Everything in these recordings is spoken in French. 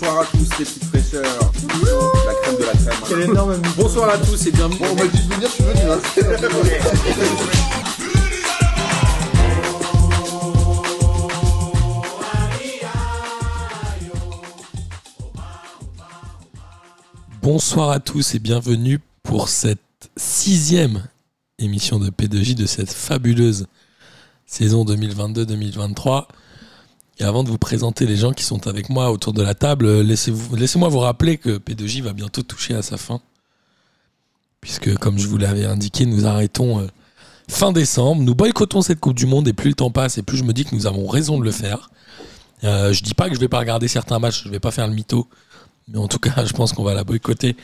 Bonsoir à tous les petites fraîcheurs. La crème de la crème. Quel énorme Bonsoir à tous et bienvenue. Bon, on m'a dit de venir, je suis venu. Hein. Bonsoir à tous et bienvenue pour cette sixième émission de P2J de cette fabuleuse saison 2022-2023. Et avant de vous présenter les gens qui sont avec moi autour de la table, euh, laissez-moi vous rappeler que P2J va bientôt toucher à sa fin. Puisque, comme je vous l'avais indiqué, nous arrêtons euh, fin décembre. Nous boycottons cette Coupe du Monde et plus le temps passe et plus je me dis que nous avons raison de le faire. Euh, je dis pas que je vais pas regarder certains matchs, je vais pas faire le mytho. Mais en tout cas, je pense qu'on va la boycotter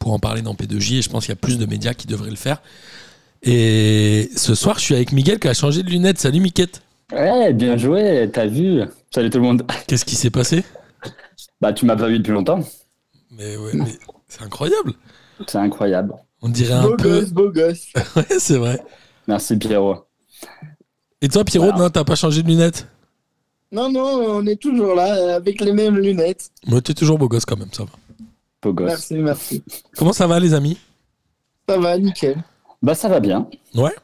pour en parler dans P2J et je pense qu'il y a plus de médias qui devraient le faire. Et ce soir, je suis avec Miguel qui a changé de lunettes. Salut Miquette. Ouais, bien joué, t'as vu. Salut tout le monde. Qu'est-ce qui s'est passé? Bah, tu m'as pas vu depuis longtemps. Mais ouais, mais c'est incroyable. C'est incroyable. On dirait un Beau peu. gosse, beau gosse. Ouais, c'est vrai. Merci Pierrot. Et toi, Pierrot, Voilà. non, t'as pas changé de lunettes? Non, non, on est toujours là, euh, avec les mêmes lunettes. Mais t'es toujours beau gosse quand même, ça va. Beau gosse. Merci, merci. Comment ça va, les amis? Ça va, nickel. Bah, ça va bien. Ouais?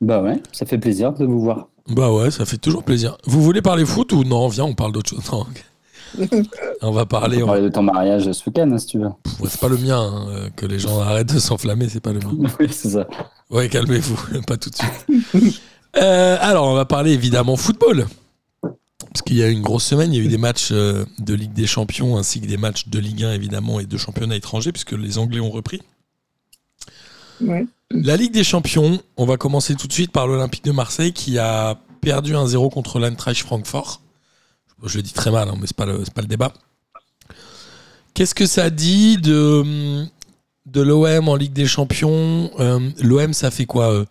Bah ouais, ça fait plaisir de vous voir. Bah ouais, ça fait toujours plaisir. Vous voulez parler foot ou non Viens, on parle d'autre chose. Non, on va parler. On on- va parler de ton mariage ce week-end, hein, si tu veux. Ouais, c'est pas le mien. hein, euh, que les gens arrêtent de s'enflammer, c'est pas le mien. oui, c'est ça. Ouais, calmez-vous, pas tout de suite. Euh, alors, on va parler évidemment football. Parce qu'il y a eu une grosse semaine, il y a eu des matchs euh, de Ligue des Champions ainsi que des matchs de Ligue 1 évidemment et de championnat étranger puisque les Anglais ont repris. La Ligue des Champions, on va commencer tout de suite par l'Olympique de Marseille qui a perdu 1-0 contre l'Eintracht Francfort. Je le dis très mal, hein, mais c'est pas le, c'est pas le débat. Qu'est-ce que ça dit de, de l'OM en Ligue des Champions? Euh, L'OM, ça fait quoi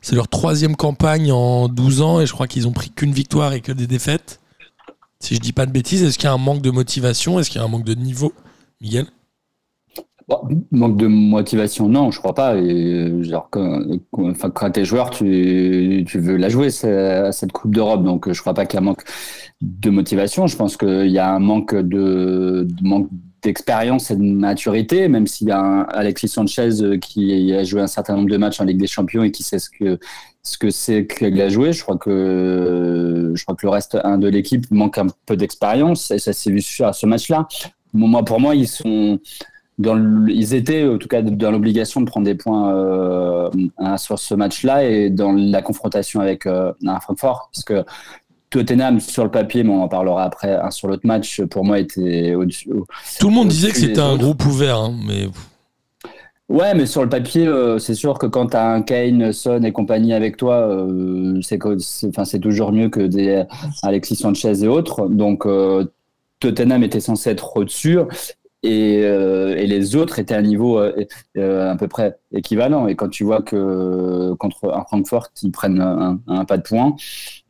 C'est leur troisième campagne en 12 ans et je crois qu'ils ont pris qu'une victoire et que des défaites. Si je dis pas de bêtises, est-ce qu'il y a un manque de motivation? Est-ce qu'il y a un manque de niveau? Miguel? Bon, manque de motivation, non, je crois pas. Et, genre, quand, enfin, quand t'es joueur, tu, veux la jouer, ce- cette Coupe d'Europe. Donc, je crois pas qu'il y a manque de motivation. Je pense qu'il y a un manque de, manque d'expérience et de maturité, même s'il y a Alexis Sanchez euh, qui a joué un certain nombre de matchs en Ligue des Champions et qui sait ce que ce que c'est qu'il a joué. Je crois que je crois que le reste de l'équipe manque un peu d'expérience et ça s'est vu sur ce match-là. Moi, pour moi, ils sont dans le- ils étaient en tout cas dans l'obligation de prendre des points euh, sur ce match-là et dans la confrontation avec euh, un Francfort parce que Tottenham sur le papier, mais on en parlera après hein, sur l'autre match, pour moi était au-dessus. au- Tout le monde disait que c'était un autres. groupe ouvert, hein, mais Ouais, mais sur le papier, euh, c'est sûr que quand tu as un Kane, Son et compagnie avec toi, euh, enfin, c'est toujours mieux que des Alexis Sanchez et autres. Donc euh, Tottenham était censé être au-dessus et, euh, et les autres étaient à un niveau euh, euh, à peu près équivalent. Et quand tu vois que contre un Francfort, ils prennent un, un pas de points,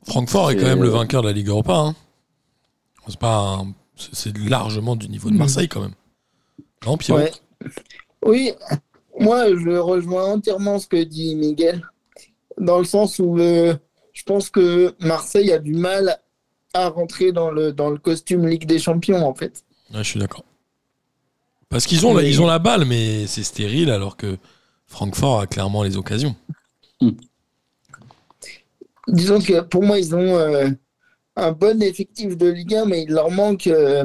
Francfort est quand même le vainqueur de la Ligue Europa. Hein. C'est pas un- c'est- largement du niveau de Marseille quand même. Non, Ouais. Oui, moi, je rejoins entièrement ce que dit Miguel, dans le sens où euh, je pense que Marseille a du mal à rentrer dans le, dans le costume Ligue des Champions, en fait. Ouais, je suis d'accord. Parce qu'ils ont, Mais- ils ont la balle, mais c'est stérile alors que Francfort a clairement les occasions. Disons que pour moi, ils ont euh, un bon effectif de Ligue 1, mais il leur manque euh,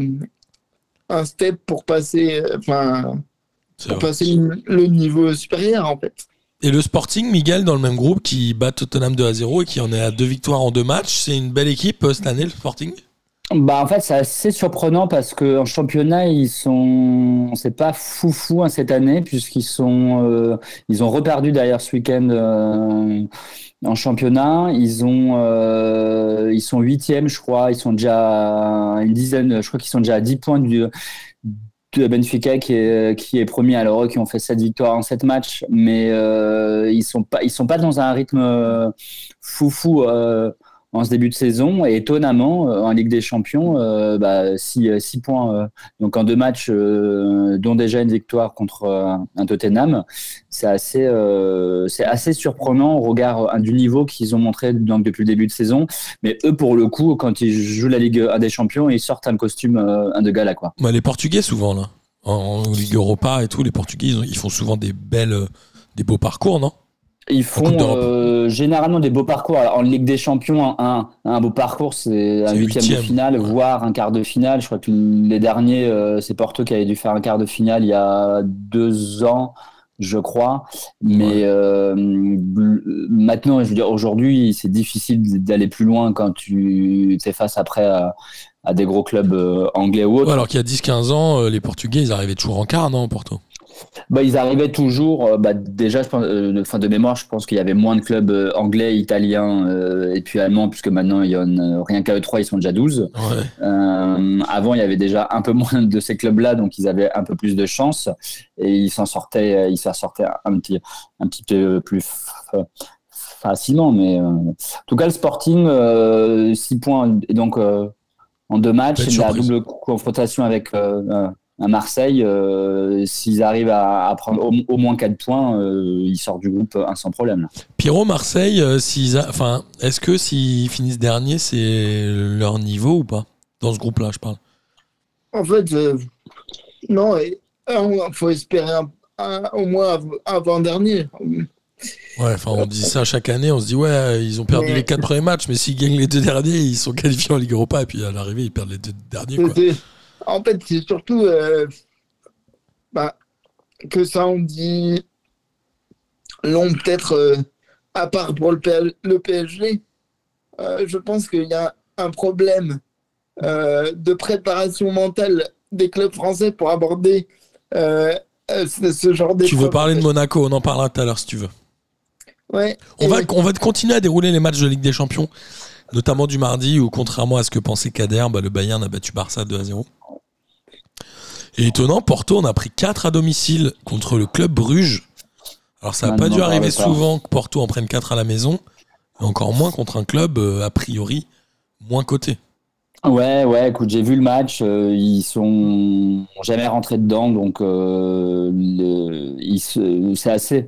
un step pour passer, euh, enfin, pour passer le le niveau supérieur, en fait. Et le Sporting, Miguel, dans le même groupe, qui bat Tottenham 2 à 0 et qui en est à deux victoires en deux matchs, c'est une belle équipe cette année, le Sporting? Bah en fait c'est assez surprenant parce que en championnat ils sont c'est pas fou fou hein, cette année puisqu'ils sont euh, ils ont reperdu d'ailleurs ce week-end euh, en championnat. Ils ont euh, ils sont huitièmes je crois. Ils sont déjà une dizaine je crois qu'ils sont déjà à 10 points du de Benfica qui est qui est premier à l'Euro qui ont fait sept victoires en sept matchs. Mais ils sont pas ils sont pas dans un rythme fou fou euh, en ce début de saison. Et étonnamment, euh, en Ligue des Champions, euh, bah, 6 points euh, donc en deux matchs, dont déjà une victoire contre un Tottenham. C'est assez, assez surprenant au regard du niveau qu'ils ont montré donc, depuis le début de saison. Mais eux, pour le coup, quand ils jouent la Ligue 1 des Champions, ils sortent un costume un de gala. Quoi. Les Portugais, souvent, là. En, Ligue Europa et tout, les Portugais, ils, ils font souvent des belles, des beaux parcours, non? Ils font euh, généralement des beaux parcours. en Ligue des Champions, un, un beau parcours, c'est un huitième, de finale, voire un quart de finale. Je crois que les derniers, euh, c'est Porto qui avait dû faire un quart de finale il y a deux ans, je crois. Mais euh, maintenant, je veux dire, aujourd'hui, c'est difficile d'aller plus loin quand tu fais face après à, des gros clubs anglais ou autres. alors qu'il y a 10-15 ans, les Portugais, ils arrivaient toujours en quart, non, Porto? Bah, ils arrivaient toujours, euh, bah, déjà, je pense, euh, fin de mémoire, je pense qu'il y avait moins de clubs euh, anglais, italiens et puis allemands, puisque maintenant, il y en rien qu'à eux trois, ils sont déjà 12. avant, il y avait déjà un peu moins de ces clubs-là, donc ils avaient un peu plus de chance et ils s'en sortaient, ils s'en sortaient un petit, un petit peu plus facilement. Mais en tout cas, le Sporting, 6 points, et donc en deux matchs, la double confrontation avec à Marseille, euh, s'ils arrivent à, prendre au, moins 4 points, euh, ils sortent du groupe sans problème. Pierrot, Marseille, euh, enfin, est-ce que s'ils finissent dernier, c'est leur niveau ou pas? Dans ce groupe-là, je parle. En fait, non, il faut espérer au moins avant-dernier. Ouais, enfin, on dit ça chaque année, on se dit, ouais, ils ont perdu les 4 premiers matchs, mais s'ils gagnent les deux derniers, ils sont qualifiés en Ligue Europa, et puis à l'arrivée, ils perdent les deux derniers. Quoi. En fait, c'est surtout euh, bah, que ça en dit long, peut-être, euh, à part pour le, PSG. Euh, je pense qu'il y a un problème de préparation mentale des clubs français pour aborder ce, genre de. Tu veux parler de Monaco, on en parlera tout à l'heure si tu veux. Ouais. On va, on va continuer à dérouler les matchs de Ligue des Champions, notamment du mardi où, contrairement à ce que pensait Kader, bah, le Bayern a battu Barça 2 à 0. Et étonnant, Porto, on a pris 4 à domicile contre le club Bruges. Alors ça n'a pas dû arriver souvent que Porto en prenne 4 à la maison, mais encore moins contre un club euh, a priori moins coté. Ouais, ouais, écoute, j'ai vu le match, euh, ils sont jamais rentrés dedans, donc euh, c'est assez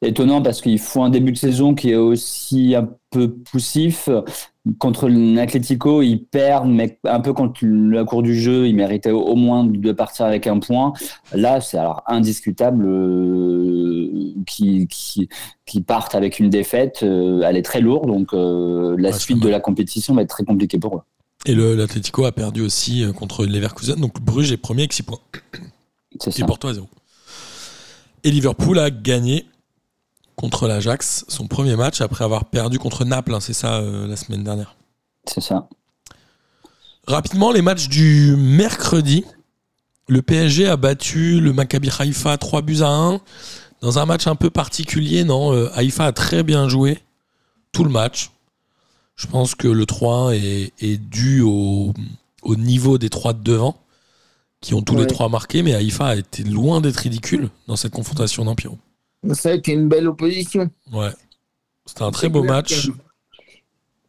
étonnant parce qu'ils font un début de saison qui est aussi un peu poussif, contre l'Atletico, ils perdent, mais un peu contre la cour du jeu, ils méritaient au moins de partir avec un point. Là, c'est alors indiscutable euh, qu'ils qui, partent avec une défaite. Euh, elle est très lourde, donc euh, la suite de la compétition va être très compliquée pour eux. Et l'Atletico a perdu aussi contre Leverkusen, donc Bruges est premier avec 6 points. C'est ça. Et Porto à 0. Et Liverpool a gagné contre l'Ajax, son premier match après avoir perdu contre Naples, hein, c'est ça, euh, la semaine dernière. C'est ça. Rapidement, les matchs du mercredi. Le PSG a battu le Maccabi Haïfa 3 buts à 1 dans un match un peu particulier, non euh, Haïfa a très bien joué tout le match. Je pense que le 3-1 est, dû au, niveau des trois de devant, qui ont tous les trois marqué, mais Haïfa a été loin d'être ridicule dans cette confrontation d'Empiro. Ça a été une belle opposition. Ouais. C'était un très beau match.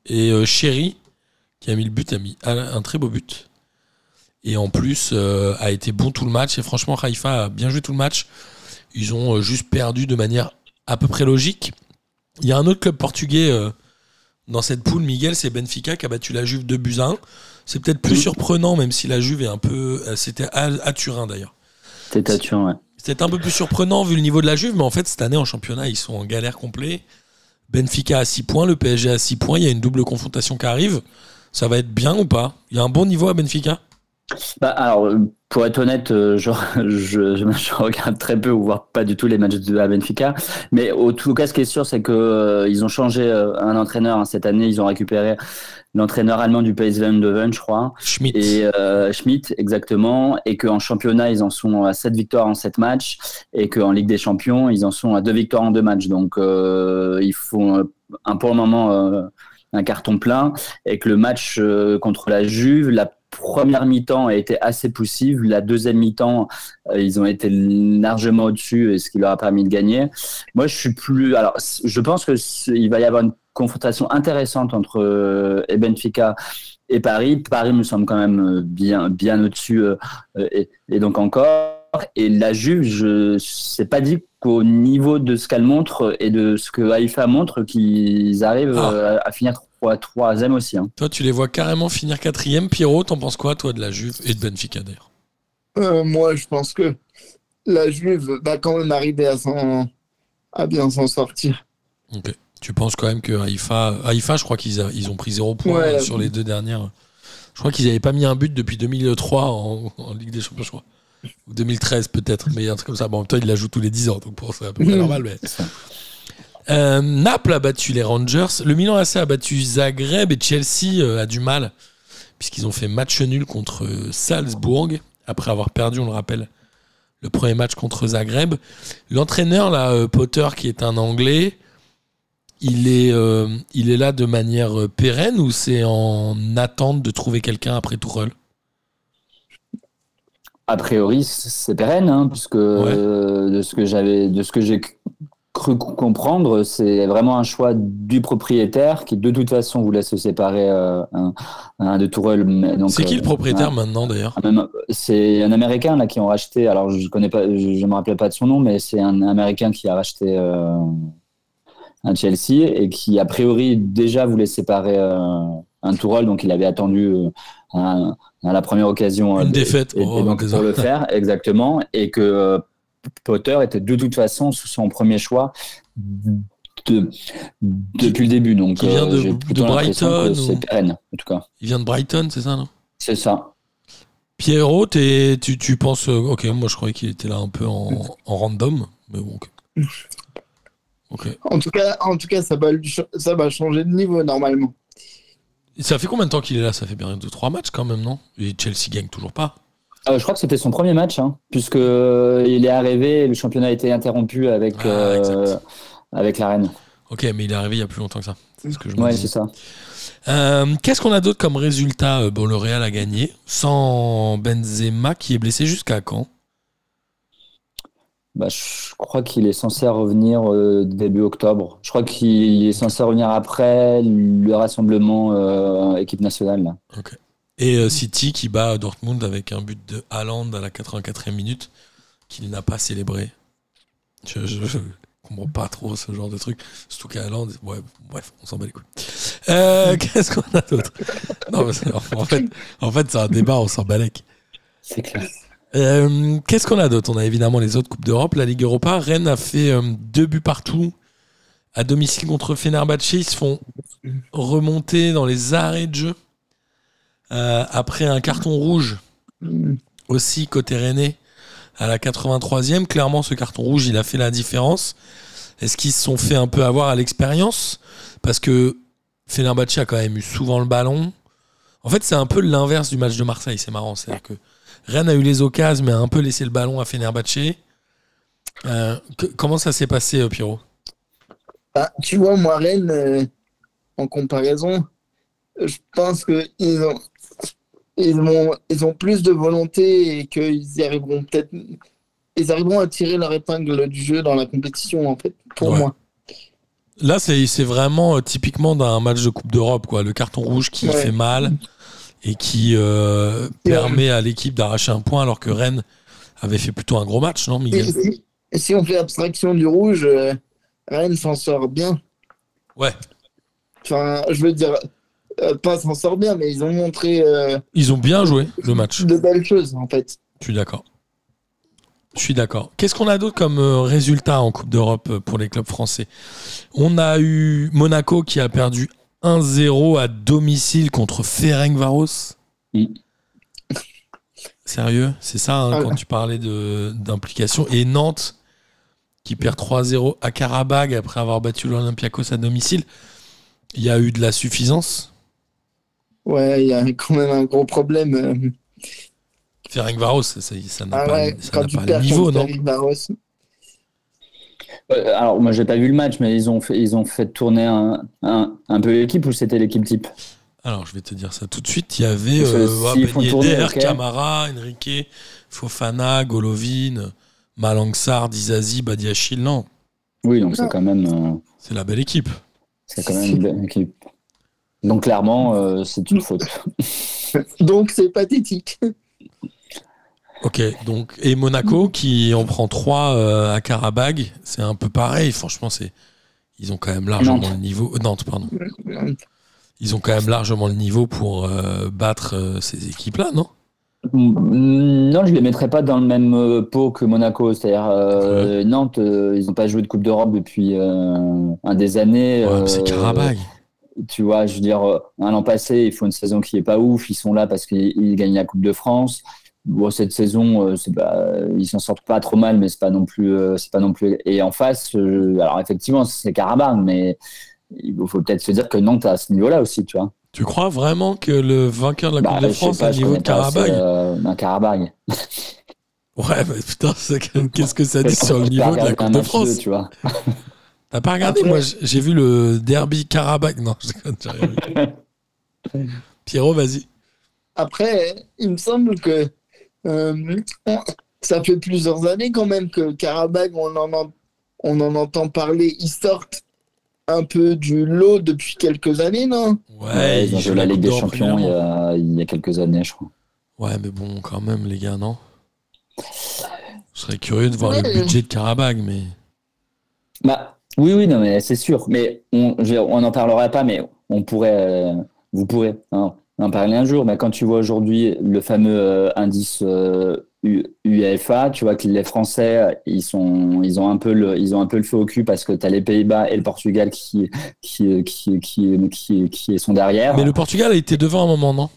Et euh, Chéri, qui a mis le but, a mis un très beau but. Et en plus, euh, a été bon tout le match. Et franchement, Haïfa a bien joué tout le match. Ils ont euh, juste perdu de manière à peu près logique. Il y a un autre club portugais dans cette poule, Miguel, c'est Benfica qui a battu la Juve 2 buts à 1. C'est peut-être plus surprenant, même si la Juve est un peu. C'était à, Turin d'ailleurs. C'était à Turin, ouais. C'était un peu plus surprenant vu le niveau de la Juve, mais en fait, cette année en championnat, ils sont en galère complet. Benfica à 6 points, le PSG à 6 points. Il y a une double confrontation qui arrive. Ça va être bien ou pas? Il y a un bon niveau à Benfica? Bah, alors, pour être honnête, euh, je, je, je, regarde très peu ou voire pas du tout les matchs de la Benfica. Mais au tout cas, ce qui est sûr, c'est que euh, ils ont changé euh, un entraîneur hein, cette année. Ils ont récupéré l'entraîneur allemand du PSV Eindhoven, je crois. Schmidt. Et Schmidt, exactement. Et qu'en championnat, ils en sont à 7 victoires en 7 matchs. Et qu'en Ligue des Champions, ils en sont à 2 victoires en 2 matchs. Donc, ils font un, pour le moment un carton plein. Et que le match contre la Juve, la première mi-temps a été assez poussive. La deuxième mi-temps, euh, ils ont été largement au-dessus, ce qui leur a permis de gagner. Moi, je suis plus. Alors, je pense que il va y avoir une confrontation intéressante entre euh, et Benfica et Paris. Paris me semble quand même euh, bien, bien au-dessus euh, et, et donc encore. Et la Juve, je sais pas dit qu'au niveau de ce qu'elle montre et de ce que Haïfa montre, qu'ils arrivent Ah. euh, à finir trois- troisième aussi. Hein. Toi, tu les vois carrément finir quatrième. Pierrot, t'en penses quoi, toi, de la Juve et de Benfica, d'ailleurs? Euh, moi, je pense que la Juve va quand même arriver à, bien s'en sortir. Ok. Tu penses quand même que Haïfa, Haïfa je crois qu'ils a- ils ont pris zéro point Ouais. euh, sur les deux dernières. Je crois qu'ils n'avaient pas mis un but depuis 2003 en, en Ligue des Champions, je crois. Ou 2013 peut-être, mais un truc comme ça. Bon, en même temps, il la joue tous les 10 ans, donc pour c'est à peu près normal. Mais... Euh, Naples a battu les Rangers. Le Milan AC a battu Zagreb et Chelsea euh, a du mal puisqu'ils ont fait match nul contre euh, Salzbourg après avoir perdu, on le rappelle, le premier match contre Zagreb. L'entraîneur là, Potter, qui est un Anglais, il est, euh, il est là de manière pérenne ou c'est en attente de trouver quelqu'un après Tourelle A priori, c'est pérenne, hein, puisque euh, de ce que j'avais, de ce que j'ai cru comprendre, c'est vraiment un choix du propriétaire qui de toute façon voulait se séparer euh, un, un de Tourelle. donc, C'est qui euh, le propriétaire un- maintenant d'ailleurs C'est un Américain là qui ont racheté. Alors je connais pas, je, je me rappelle pas de son nom, mais c'est un Américain qui a racheté euh, un Chelsea et qui a priori déjà voulait séparer euh, un Tourelle, donc il avait attendu euh, à la première occasion Une euh, défaite. et, et Oh, donc désolé. pour le faire exactement et que euh, Potter était de toute façon son premier choix de- depuis le début donc qui vient de- j'ai de plutôt l'impression que Brighton c'est ou- pérenne en tout cas Il vient de Brighton, c'est ça, non? C'est ça Pierrot, tu, tu penses. euh, ok, moi je croyais qu'il était là un peu en, en random, mais bon. Ok. Ok. En tout cas, en tout cas ça, va, ça va changer de niveau normalement. Et ça fait combien de temps qu'il est là? Ça fait bien 2-3 matchs quand même, non? Et Chelsea gagne toujours pas. Euh, je crois que c'était son premier match, hein, puisque euh, il est arrivé, le championnat a été interrompu avec Ah, euh, avec la reine. Ok, mais il est arrivé il y a plus longtemps que ça. C'est ce que je me Ouais, dis. c'est ça. Euh, Qu'est-ce qu'on a d'autre comme résultat Bon, le Real a gagné sans Benzema qui est blessé jusqu'à quand? Bah, je crois qu'il est censé revenir euh, début octobre. Je crois qu'il est censé revenir après le rassemblement euh, équipe nationale. Là. Et euh, City qui bat Dortmund avec un but de Haaland à la 84e minute qu'il n'a pas célébré. Je, je, je comprends pas trop ce genre de truc. Surtout qu'à Haaland, ouais, bref, on s'en bat les couilles. Euh, Qu'est-ce qu'on a d'autre? Non, mais c'est- en fait, en fait c'est un débat, on s'en bat les couilles. C'est clair. Euh, Qu'est-ce qu'on a d'autre? On a évidemment les autres Coupes d'Europe, la Ligue Europa. Rennes a fait euh, deux buts partout à domicile contre Fenerbahçe. Ils se font remonter dans les arrêts de jeu euh, après un carton rouge aussi côté Rennais à la 83e. Clairement, ce carton rouge, il a fait la différence. Est-ce qu'ils se sont fait un peu avoir à l'expérience? Parce que Fenerbahçe a quand même eu souvent le ballon. En fait, c'est un peu l'inverse du match de Marseille. C'est marrant. C'est-à-dire que Rennes a eu les occasions, mais a un peu laissé le ballon à Fenerbahçe. Euh, que- comment ça s'est passé, euh, Pierrot? Bah, tu vois, moi, Rennes, euh, en comparaison, je pense qu'ils ont, ils ont, ils ont plus de volonté et qu'ils y arriveront peut-être. Ils arriveront à tirer leur épingle du jeu dans la compétition, en fait, pour Ouais. moi. Là, c'est vraiment euh, typiquement d'un match de Coupe d'Europe, quoi. Le carton rouge qui Ouais. fait mal et qui euh, Et, permet à l'équipe d'arracher un point, alors que Rennes avait fait plutôt un gros match, non, Et Miguel? Si, et si on fait abstraction du rouge, euh, Rennes s'en sort bien. Ouais. Enfin, je veux dire, euh, pas s'en sort bien, mais ils ont montré euh, Ils ont bien joué le match. de belles choses, en fait. Je suis d'accord. Je suis d'accord. Qu'est-ce qu'on a d'autre comme euh, résultat en Coupe d'Europe euh, pour les clubs français? On a eu Monaco qui a perdu 1-0 à domicile contre Ferencvaros. Mm. Sérieux? C'est ça hein, Ah quand tu parlais d'implication. Et Nantes qui perd 3-0 à Karabag après avoir battu l'Olympiakos à domicile. Il y a eu de la suffisance. Ouais, il y a quand même un gros problème. euh. Ferencvaros, ça ça- ça n'a Ah pas, ouais, ça quand n'a tu pas le perds niveau, contre non. Euh, alors moi j'ai pas vu le match, mais ils ont fait, ils ont fait tourner un, un, un peu l'équipe ou c'était l'équipe type? Alors, je vais te dire ça tout de suite. Il y avait euh, font Ben Yedder. Camara, Enrique, Fofana, Golovin, Malangsar, Dizazi, Badiachil. Non, Oui, donc c'est quand même. euh, c'est la belle équipe. C'est quand même une belle équipe. Donc clairement, euh, c'est une faute. Donc c'est pathétique. Ok, donc et Monaco qui en prend 3 à Karabag, c'est un peu pareil. Franchement, c'est ils ont quand même largement Nantes. le niveau. euh, Nantes, pardon. Ils ont quand même largement le niveau pour euh, battre euh, ces équipes-là, non? Mm, Non, je les mettrais pas dans le même euh, pot que Monaco. C'est-à-dire euh, Nantes, euh, ils n'ont pas joué de Coupe d'Europe depuis euh, un des années. Ouais, mais C'est euh, Karabag. Tu vois, je veux dire, euh, un an passé, ils font une saison qui est pas ouf. Ils sont là parce qu'ils ils gagnent la Coupe de France. Bon, cette saison, euh, c'est pas, ils s'en sortent pas trop mal, mais c'est pas non plus, euh, c'est pas non plus. Et en face, alors effectivement, c'est Karabakh, mais il faut peut-être se dire que Nantes est à ce niveau-là aussi, tu vois. Tu crois vraiment que le vainqueur de la Coupe Bah, de France pas, a je le niveau de Karabag euh, un Karabakh. Ouais, mais putain, qu'est-ce que ça dit sur le niveau de la Coupe de France tu vois. T'as pas regardé Après- Moi, j'ai vu le derby Karabakh. Non, je déconne, j'ai rien vu. Pierrot, vas-y. Après, il me semble que euh, ça fait plusieurs années quand même que Karabakh, on en, en- on en entend parler. Ils sortent un peu du lot depuis quelques années, non? Ouais, ils ont jouent joué la Ligue des Champions il y, a, il y a quelques années, je crois. Ouais, mais bon, quand même, les gars, non? Je serais curieux de voir le budget de Karabakh, mais. Bah, oui, oui, non, mais c'est sûr. Mais on n'en parlera pas, mais on pourrait, euh, vous pourrez hein, en parler un jour. Mais quand tu vois aujourd'hui le fameux euh, indice euh, UEFA, tu vois que les Français, ils sont, ils ont un peu le, ils ont un peu le feu au cul parce que tu as les Pays-Bas et le Portugal qui, qui, qui sont derrière. Mais le Portugal a été devant un moment, non?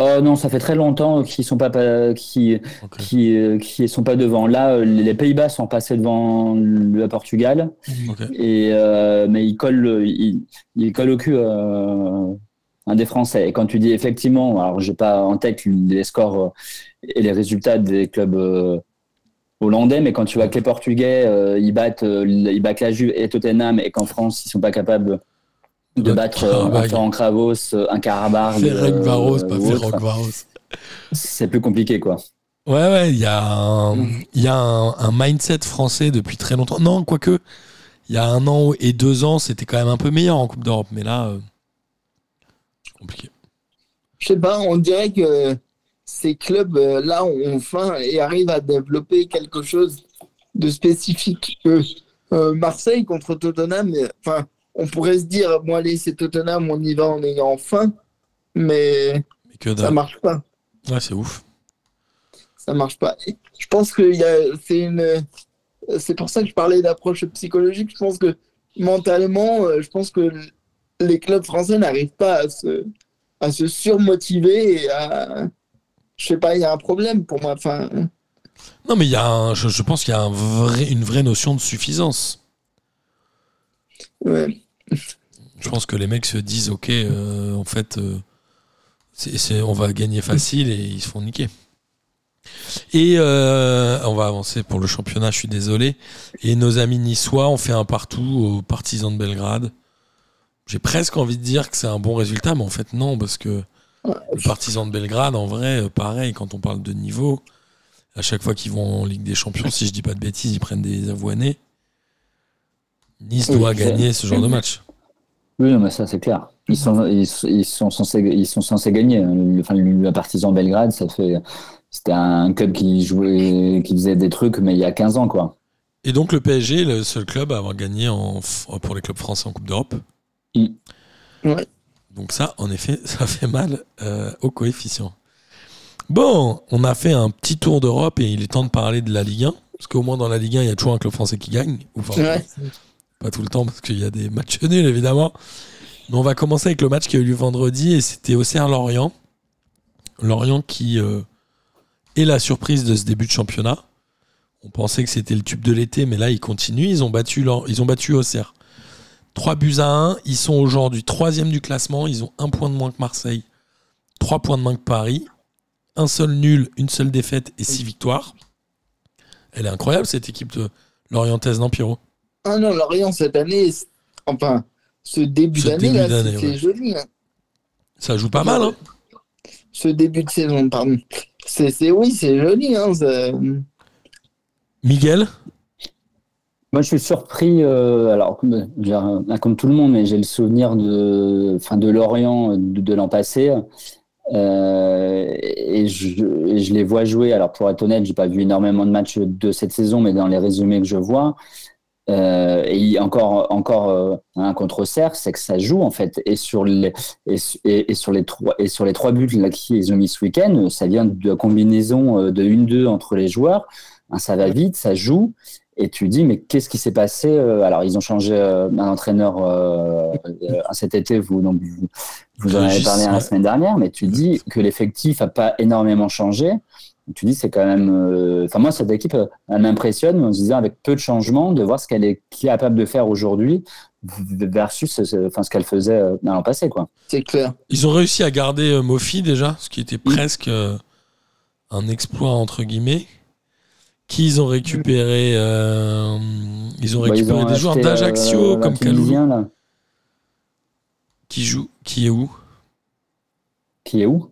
Oh non, ça fait très longtemps qu'ils sont pas, pas qui, qui, qui sont pas devant. Là, euh, les Pays-Bas sont passés devant le Portugal. Et euh, mais il colle, le- il, il colle au cul euh, un des Français. Et quand tu dis effectivement, alors j'ai pas en tête les scores et les résultats des clubs euh, hollandais, mais quand tu vois que les Portugais ils battent, ils battent la Juve et Tottenham, et qu'en France ils sont pas capables de battre euh, un Kravos, euh, un Karabakh, Ferenc euh, Varos, pas c'est plus compliqué quoi. Ouais, ouais, il y a, un, il y a un, un mindset français depuis très longtemps. Non, quoique, il y a un an et deux ans, c'était quand même un peu meilleur en Coupe d'Europe. Mais là, euh, compliqué. Je sais pas, on dirait que ces clubs-là ont faim et arrivent à développer quelque chose de spécifique. Que, euh, Marseille contre Tottenham, enfin, on pourrait se dire, bon allez, c'est Tottenham, on y va en ayant faim, mais Mais que ça marche pas. Ouais, c'est ouf. Ça marche pas. Et Je pense que c'est une, c'est pour ça que je parlais d'approche psychologique. Je pense que mentalement, euh, je pense que les clubs français n'arrivent pas à se, à se surmotiver et à, je sais pas, il y a un problème pour moi. Enfin, Non, mais il y a un, je, je pense qu'il y a un vrai, une vraie notion de suffisance. ouais. Je pense que les mecs se disent, ok, euh, en fait, euh, on va gagner facile et ils se font niquer. Et euh, on va avancer pour le championnat, je suis désolé. Et nos amis niçois ont fait un partout aux partisans de Belgrade. J'ai presque envie de dire que c'est un bon résultat, mais en fait non, parce que les partisans de Belgrade, en vrai, pareil, quand on parle de niveau, à chaque fois qu'ils vont en Ligue des Champions, si je dis pas de bêtises, ils prennent des avoinés. Nice Oui, doit gagner ce genre de match. Oui, non, mais ça c'est clair. Ils sont, ils, ils sont censés, ils sont censés gagner. Le, enfin, le partisan Belgrade, ça fait, c'était un club qui jouait, qui faisait des trucs, mais il y a 15 ans, quoi. Et donc le PSG est le seul club à avoir gagné en, pour les clubs français en Coupe d'Europe. Mm. Ouais. Donc ça, en effet, ça fait mal euh, au coefficient. Bon, on a fait un petit tour d'Europe et il est temps de parler de la Ligue 1. Parce qu'au moins dans la Ligue 1, il y a toujours un club français qui gagne. Ou Enfin, Ouais. Pas tout le temps parce qu'il y a des matchs nuls évidemment. Mais on va commencer avec le match qui a eu lieu vendredi et c'était Auxerre-Lorient. Lorient qui euh, est la surprise de ce début de championnat. On pensait que c'était le tube de l'été, mais là ils continuent. Ils ont battu, ils ont battu Auxerre. 3 buts à 1. Ils sont aujourd'hui troisième du classement. Ils ont un point de moins que Marseille, 3 points de moins que Paris. Un seul nul, une seule défaite et 6 victoires. Elle est incroyable cette équipe de Lorientaise, non Ah non, Lorient cette année, enfin, ce début Ce d'année là, c'est ouais. joli. hein. Ça joue pas mal, hein Ce début de saison, pardon. C'est, c'est oui, c'est joli. Hein, ça- Miguel? Moi, je suis surpris. euh, alors, comme, je veux dire, euh, comme tout le monde, mais j'ai le souvenir de, enfin, de Lorient de, de l'an passé. Euh, et, je, et je les vois jouer. Alors, pour être honnête, j'ai pas vu énormément de matchs de cette saison, mais dans les résumés que je vois, euh, et encore, encore euh, un contre Auxerre, c'est que ça joue en fait. Et sur les et, et- et sur les trois et sur les trois buts qu'ils ont mis ce week-end, ça vient de la combinaison euh, de 1-2 entre les joueurs. Hein, ça va vite, ça joue. Et tu dis, mais qu'est-ce qui s'est passé euh, Alors, ils ont changé un entraîneur cet été, vous, donc, vous, vous en avez parlé la semaine dernière, mais tu dis que l'effectif n'a pas énormément changé. Tu dis, c'est quand même. euh, Enfin, moi, cette équipe, euh, elle m'impressionne en se disant, avec peu de changements, de voir ce qu'elle est capable de faire aujourd'hui versus euh, enfin, ce qu'elle faisait euh, dans l'an passé. Quoi. C'est clair. Ils ont réussi à garder euh, Mofi déjà, ce qui était presque euh, un exploit entre guillemets. Qui ils ont récupéré euh, Ils ont Bah, ils récupéré ont des joueurs d'Ajaccio euh, comme là, qui joue, qui est où? Qui est où?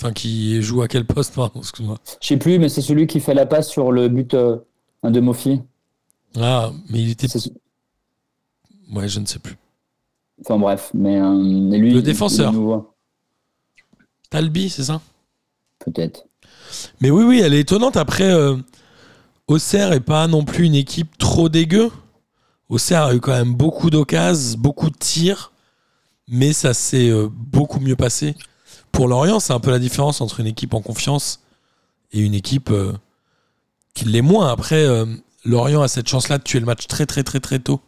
Enfin, qui joue à quel poste Pardon, excuse-moi. Je sais plus, mais c'est celui qui fait la passe sur le but euh, de Mofi. Ah, mais il était. Ouais, je ne sais plus. Enfin bref, mais, euh, mais lui. Le défenseur. Talbi, c'est ça? Peut-être. Mais oui, oui, elle est étonnante. Après, euh, Auxerre est pas non plus une équipe trop dégueu. Auxerre a eu quand même beaucoup d'occasions, beaucoup de tirs, mais ça s'est euh, beaucoup mieux passé. Pour Lorient, c'est un peu la différence entre une équipe en confiance et une équipe euh, qui l'est moins. Après, euh, Lorient a cette chance-là de tuer le match très très très très tôt,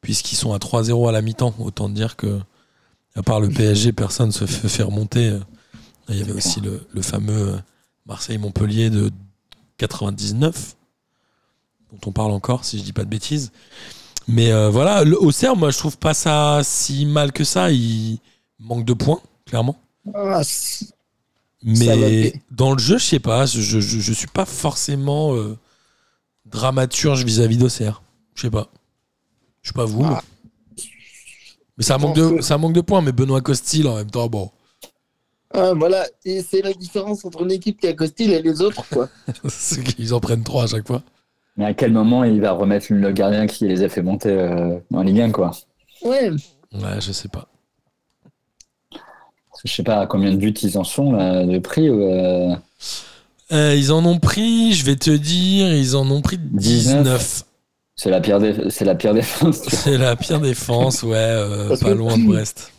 puisqu'ils sont à 3-0 à la mi-temps. Autant dire que, à part le PSG, personne ne se fait fait remonter. il y avait aussi le, fameux Marseille-Montpellier de 99, dont on parle encore, si je dis pas de bêtises. Mais euh, voilà, le Auxerre, moi, je trouve pas ça si mal que ça. Il manque de points, clairement. Ah, Mais dans le jeu, je sais pas, je, je, je suis pas forcément euh, dramaturge vis-à-vis d'Auxerre. Je sais pas. Je sais pas vous. Ah. Mais ça manque, de, ça manque de points, mais Benoît Costil en même temps, bon. ah, voilà. Et c'est la différence entre une équipe qui a Costil et les autres, quoi. C'est qu'ils en prennent trois à chaque fois. Mais à quel moment il va remettre le gardien qui les a fait monter euh, en Ligue 1, quoi? Ouais. Ouais, je sais pas. Je sais pas à combien de buts ils en sont, là, de prix. euh, Euh, ils en ont pris, je vais te dire, ils en ont pris 19. C'est la pire, dé- c'est la pire défense. C'est la pire défense, ouais, euh, pas loin de Brest.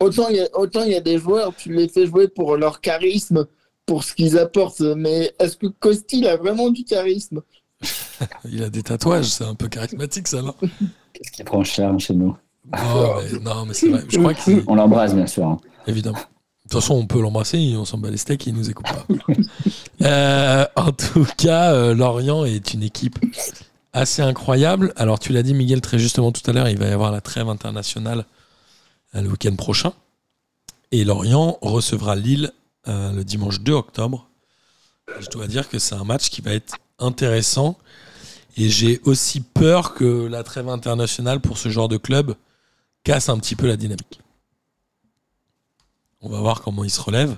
Autant il y, a- y des joueurs, tu les fais jouer pour leur charisme, pour ce qu'ils apportent. Mais est-ce que Costil a vraiment du charisme? Il a des tatouages, c'est un peu charismatique ça, non? Qu'est-ce qui prend cher chez nous? Non, mais, non, mais c'est vrai. Je crois qu'il. On l'embrasse, bien sûr. hein. Évidemment. De toute façon, on peut l'embrasser, on s'en bat les steaks, il nous écoute pas. Euh, en tout cas, euh, Lorient est une équipe assez incroyable. Alors, tu l'as dit, Miguel, très justement tout à l'heure, il va y avoir la trêve internationale euh, le week-end prochain. Et Lorient recevra Lille euh, le dimanche 2 octobre. Je dois dire que c'est un match qui va être intéressant. Et j'ai aussi peur que la trêve internationale pour ce genre de club casse un petit peu la dynamique. On va voir comment il se relève.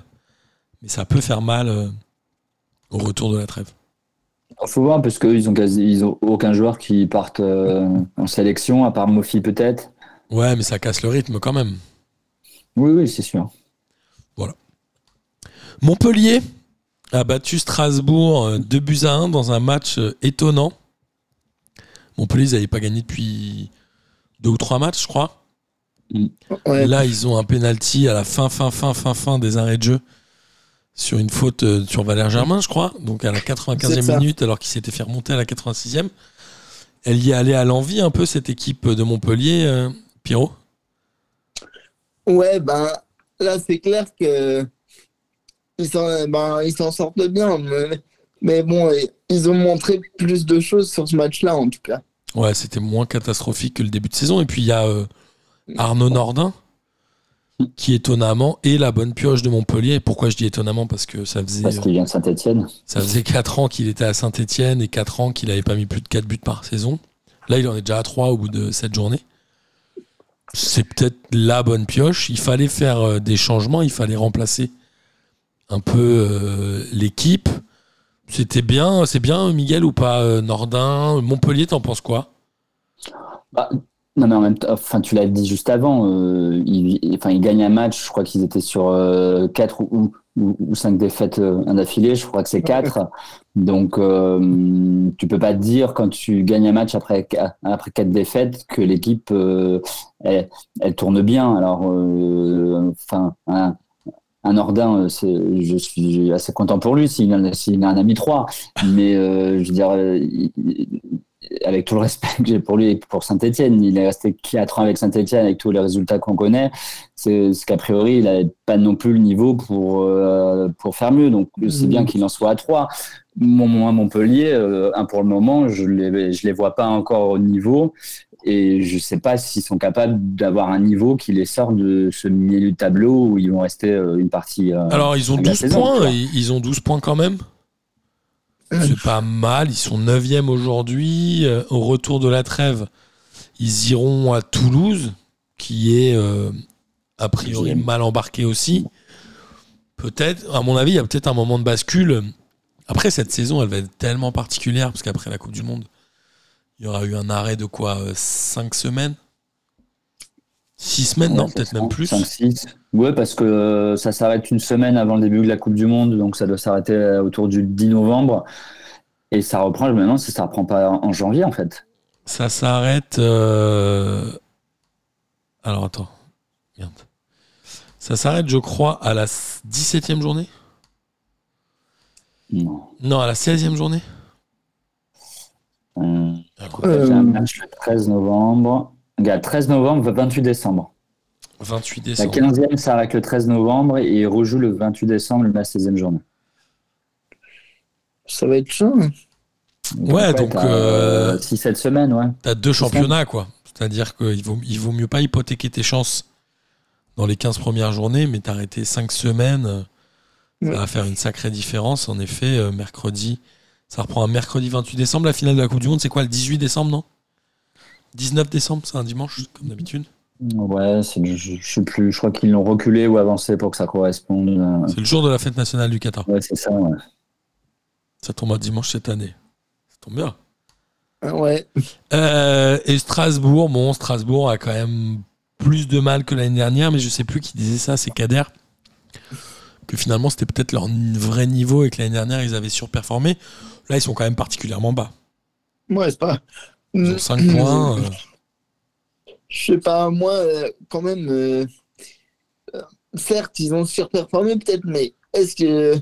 Mais ça peut faire mal euh, au retour de la trêve. Il faut voir parce qu'ils ont quasi, ils ont aucun joueur qui parte euh, en sélection, à part Mofi peut-être. Ouais, mais ça casse le rythme quand même. Oui, oui, c'est sûr. Montpellier a battu Strasbourg euh, 2 buts à 1 dans un match euh, étonnant. Montpellier, ils n'avaient pas gagné depuis deux ou trois matchs, je crois. Ouais. Là, ils ont un penalty à la fin, fin, fin, fin, fin des arrêts de jeu sur une faute euh, sur Valère Germain, je crois. Donc à la C'est 95e ça. minute, alors qu'il s'était fait remonter à la 86e. Elle y est allée à l'envie un peu, cette équipe de Montpellier, euh, Pierrot? Ouais, ben là, c'est clair que ils s'en ben, sortent bien. Mais, mais bon, ils ont montré plus de choses sur ce match-là, en tout cas. Ouais, c'était moins catastrophique que le début de saison. Et puis il y a euh, Arnaud Nordin, qui étonnamment est la bonne pioche de Montpellier. Pourquoi je dis étonnamment? Parce que ça faisait, Parce qu'il vient de Saint-Etienne. ça faisait 4 ans qu'il était à Saint-Etienne et 4 ans qu'il n'avait pas mis plus de 4 buts par saison. Là, il en est déjà à 3 au bout de cette journée. C'est peut-être la bonne pioche. Il fallait faire euh, des changements, il fallait remplacer un peu euh, l'équipe. C'était bien, c'est bien, Miguel, ou pas euh, Nordin, Montpellier, t'en penses quoi? Bah, non, mais en même temps, enfin, tu l'as dit juste avant, euh, ils, enfin, ils gagnent un match, je crois qu'ils étaient sur 4 ou, ou, ou 5 défaites euh, d'affilée, je crois que c'est 4. Donc, euh, tu peux pas dire quand tu gagnes un match après, après 4 défaites que l'équipe, euh, elle, elle, tourne bien. Alors, euh, enfin, un, un Ordin, je suis assez content pour lui s'il a, s'il a un ami 3. Mais euh, je veux dire, il, avec tout le respect que j'ai pour lui et pour Saint-Etienne, il est resté 4 ans avec Saint-Etienne avec tous les résultats qu'on connaît. C'est ce qu'a priori, il n'a pas non plus le niveau pour, euh, pour faire mieux. Donc, c'est bien qu'il en soit à 3. Mon, moi, Montpellier, euh, pour le moment, je ne les, je les vois pas encore au niveau. Et je ne sais pas s'ils sont capables d'avoir un niveau qui les sort de ce milieu du tableau où ils vont rester euh, une partie. Euh, Alors, ils ont 12 saison, points. Ils ont 12 points quand même? C'est pas mal. Ils sont 9e aujourd'hui. Euh, au retour de la trêve, ils iront à Toulouse, qui est euh, a priori mal embarqué aussi. Peut-être, à mon avis, il y a peut-être un moment de bascule. Après, cette saison, elle va être tellement particulière, parce qu'après la Coupe du Monde, il y aura eu un arrêt de quoi 5 semaines? 6 semaines, Ouais, non, peut-être même plus. 5, 6. Ouais, parce que euh, ça s'arrête une semaine avant le début de la Coupe du Monde, donc ça doit s'arrêter euh, autour du 10 novembre. Et ça reprend, maintenant, ça ne reprend pas en janvier, en fait. Ça s'arrête. euh, Alors attends. Merde. Ça s'arrête, je crois, à la 17e journée? Non. Non, à la 16e journée? Euh, Ah, Euh, J'ai un match le 13 novembre. Regarde, 13 novembre, 28 décembre. 28 La décembre. 15e s'arrête le 13 novembre et il rejoue le 28 décembre, la 16e journée. Ça va être chaud. hein. Ouais, donc, t'as, euh, 6-7 semaines, ouais. T'as deux championnats, quoi. C'est-à-dire qu'il vaut, il vaut mieux pas hypothéquer tes chances dans les 15 premières journées, mais t'arrêter 5 semaines, ça Ouais. va faire une sacrée différence. En effet, euh, mercredi, ça reprend un mercredi 28 décembre. La finale de la Coupe du Monde, c'est quoi, le 18 décembre, non? 19 décembre, c'est un dimanche, comme d'habitude. Ouais, je, je sais plus, je crois qu'ils l'ont reculé ou avancé pour que ça corresponde. euh, C'est le jour de la fête nationale du Qatar. Ouais, c'est ça, ouais. Ça tombe un dimanche cette année. Ça tombe bien. Ah Ouais. Euh, et Strasbourg, bon, Strasbourg a quand même plus de mal que l'année dernière, mais je sais plus qui disait ça, c'est Kader. Que finalement, c'était peut-être leur vrai niveau et que l'année dernière, ils avaient surperformé. Là, ils sont quand même particulièrement bas. Ouais, c'est pas. Ont 5 points. euh, Je sais pas, moi, euh, quand même, euh, certes, ils ont surperformé peut-être, mais est-ce que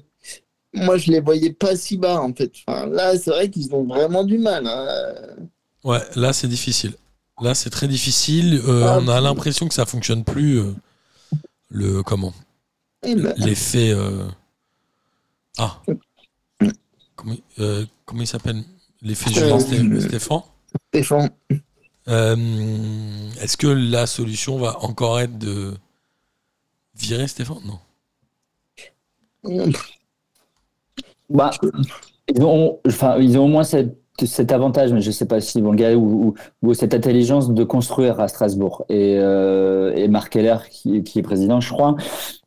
moi, je les voyais pas si bas, en fait. Enfin, là, c'est vrai qu'ils ont vraiment du mal. hein. Ouais, là, c'est difficile. Là, c'est très difficile. Euh, Ah, on a l'impression que ça fonctionne plus. euh, le comment Eh ben, L'effet. euh, Ah. Comment, euh, comment il s'appelle? L'effet Julien Sté- Stéphane? Stéphane. Euh, Est-ce que la solution va encore être de virer Stéphane? Non. Bah, ils ont, enfin, ils ont au moins cette- cet avantage, mais je ne sais pas vont le gagner, ou, ou- ou cette intelligence de construire à Strasbourg. Et, euh, et Marc Keller, qui, qui est président, je crois,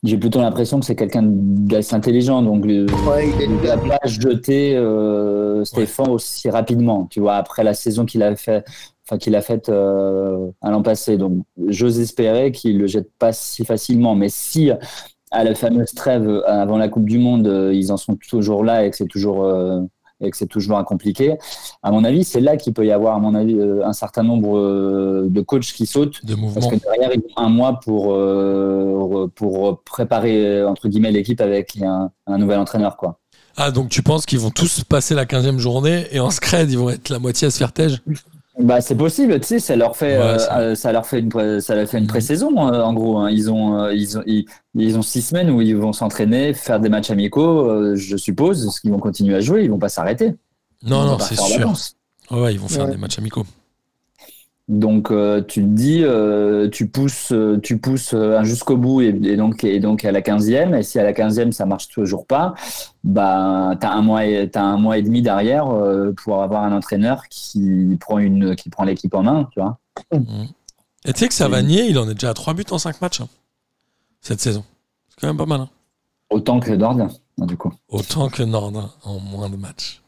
j'ai plutôt l'impression que c'est quelqu'un d'assez intelligent. Donc, Ouais, il il n'a pas jeté euh, Stéphane aussi rapidement, tu vois, après la saison qu'il a fait, enfin qu'il a faite euh, à l'an passé. Donc, j'ose espérer qu'il le jette pas si facilement. Mais si à la fameuse trêve avant la Coupe du Monde, euh, ils en sont toujours là et que c'est toujours euh, et que c'est toujours un compliqué. À mon avis, c'est là qu'il peut y avoir, à mon avis, euh, un certain nombre euh, de coachs qui sautent. De Parce que derrière, ils ont un mois pour, euh, pour préparer, entre guillemets, l'équipe avec un, un nouvel entraîneur. Quoi. Ah, donc tu penses qu'ils vont tous passer la 15e journée et en scred, ils vont être la moitié à se faire tège? Bah, c'est possible, tu sais, ça leur fait, Ouais, euh, ça- euh, ça leur fait une, pré- ça leur fait une pré-saison, euh, en gros. hein. Ils ont, euh, ils ont, ils, ils ont six semaines où ils vont s'entraîner, faire des matchs amicaux, euh, je suppose, parce qu'ils vont continuer à jouer, ils vont pas s'arrêter. Non, Ils non, c'est sûr. Ouais, ouais, ils vont faire Ouais. des matchs amicaux. Donc, euh, tu te dis, euh, tu pousses, euh, tu pousses jusqu'au bout et, et donc, et donc à la 15e. Et si à la 15e, ça marche toujours pas, bah, t'as un mois et, t'as un mois et demi derrière euh, pour avoir un entraîneur qui prend une, qui prend l'équipe en main, tu vois. Et tu sais que Savanier, il en est déjà à 3 buts en 5 matchs hein, cette saison. C'est quand même pas mal. hein. Autant que Dordain. du coup. Autant que Nordin en moins de matchs.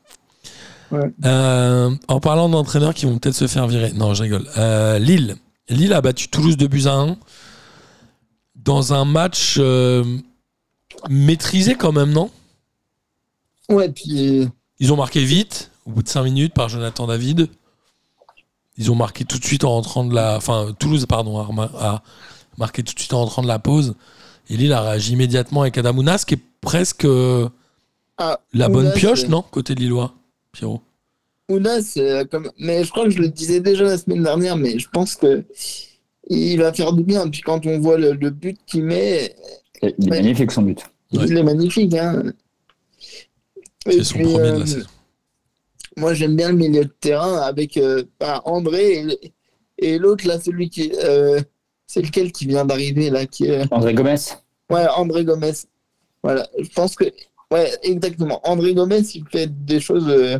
Ouais. Euh, en parlant d'entraîneurs qui vont peut-être se faire virer. Non, je rigole. Euh, Lille. Lille a battu Toulouse de buts à 1 dans un match euh, maîtrisé quand même, non? Ouais, puis Ils ont marqué vite, au bout de 5 minutes, par Jonathan David. Ils ont marqué tout de suite en rentrant de la. Enfin, Toulouse, pardon, a, marqué tout de suite en rentrant de la pause. Et Lille a réagi immédiatement avec Adamounas, qui est presque ah, la bonne pioche, non? Côté Lillois, Pierrot. Ounas, c'est comme. Mais je crois que je le disais déjà la semaine dernière, mais je pense que il va faire du bien. Puis quand on voit le, le but qu'il met, Et Il est Ouais. magnifique son but. Ouais. il est magnifique. Hein. C'est son puis, premier de euh, la saison. Moi, j'aime bien le milieu de terrain avec euh, bah, André et, et l'autre, là, celui qui. euh, c'est lequel qui vient d'arriver, là qui. André Gomez Ouais, André Gomez. Voilà, je pense que. Ouais, exactement. André Gomez, il fait des choses euh,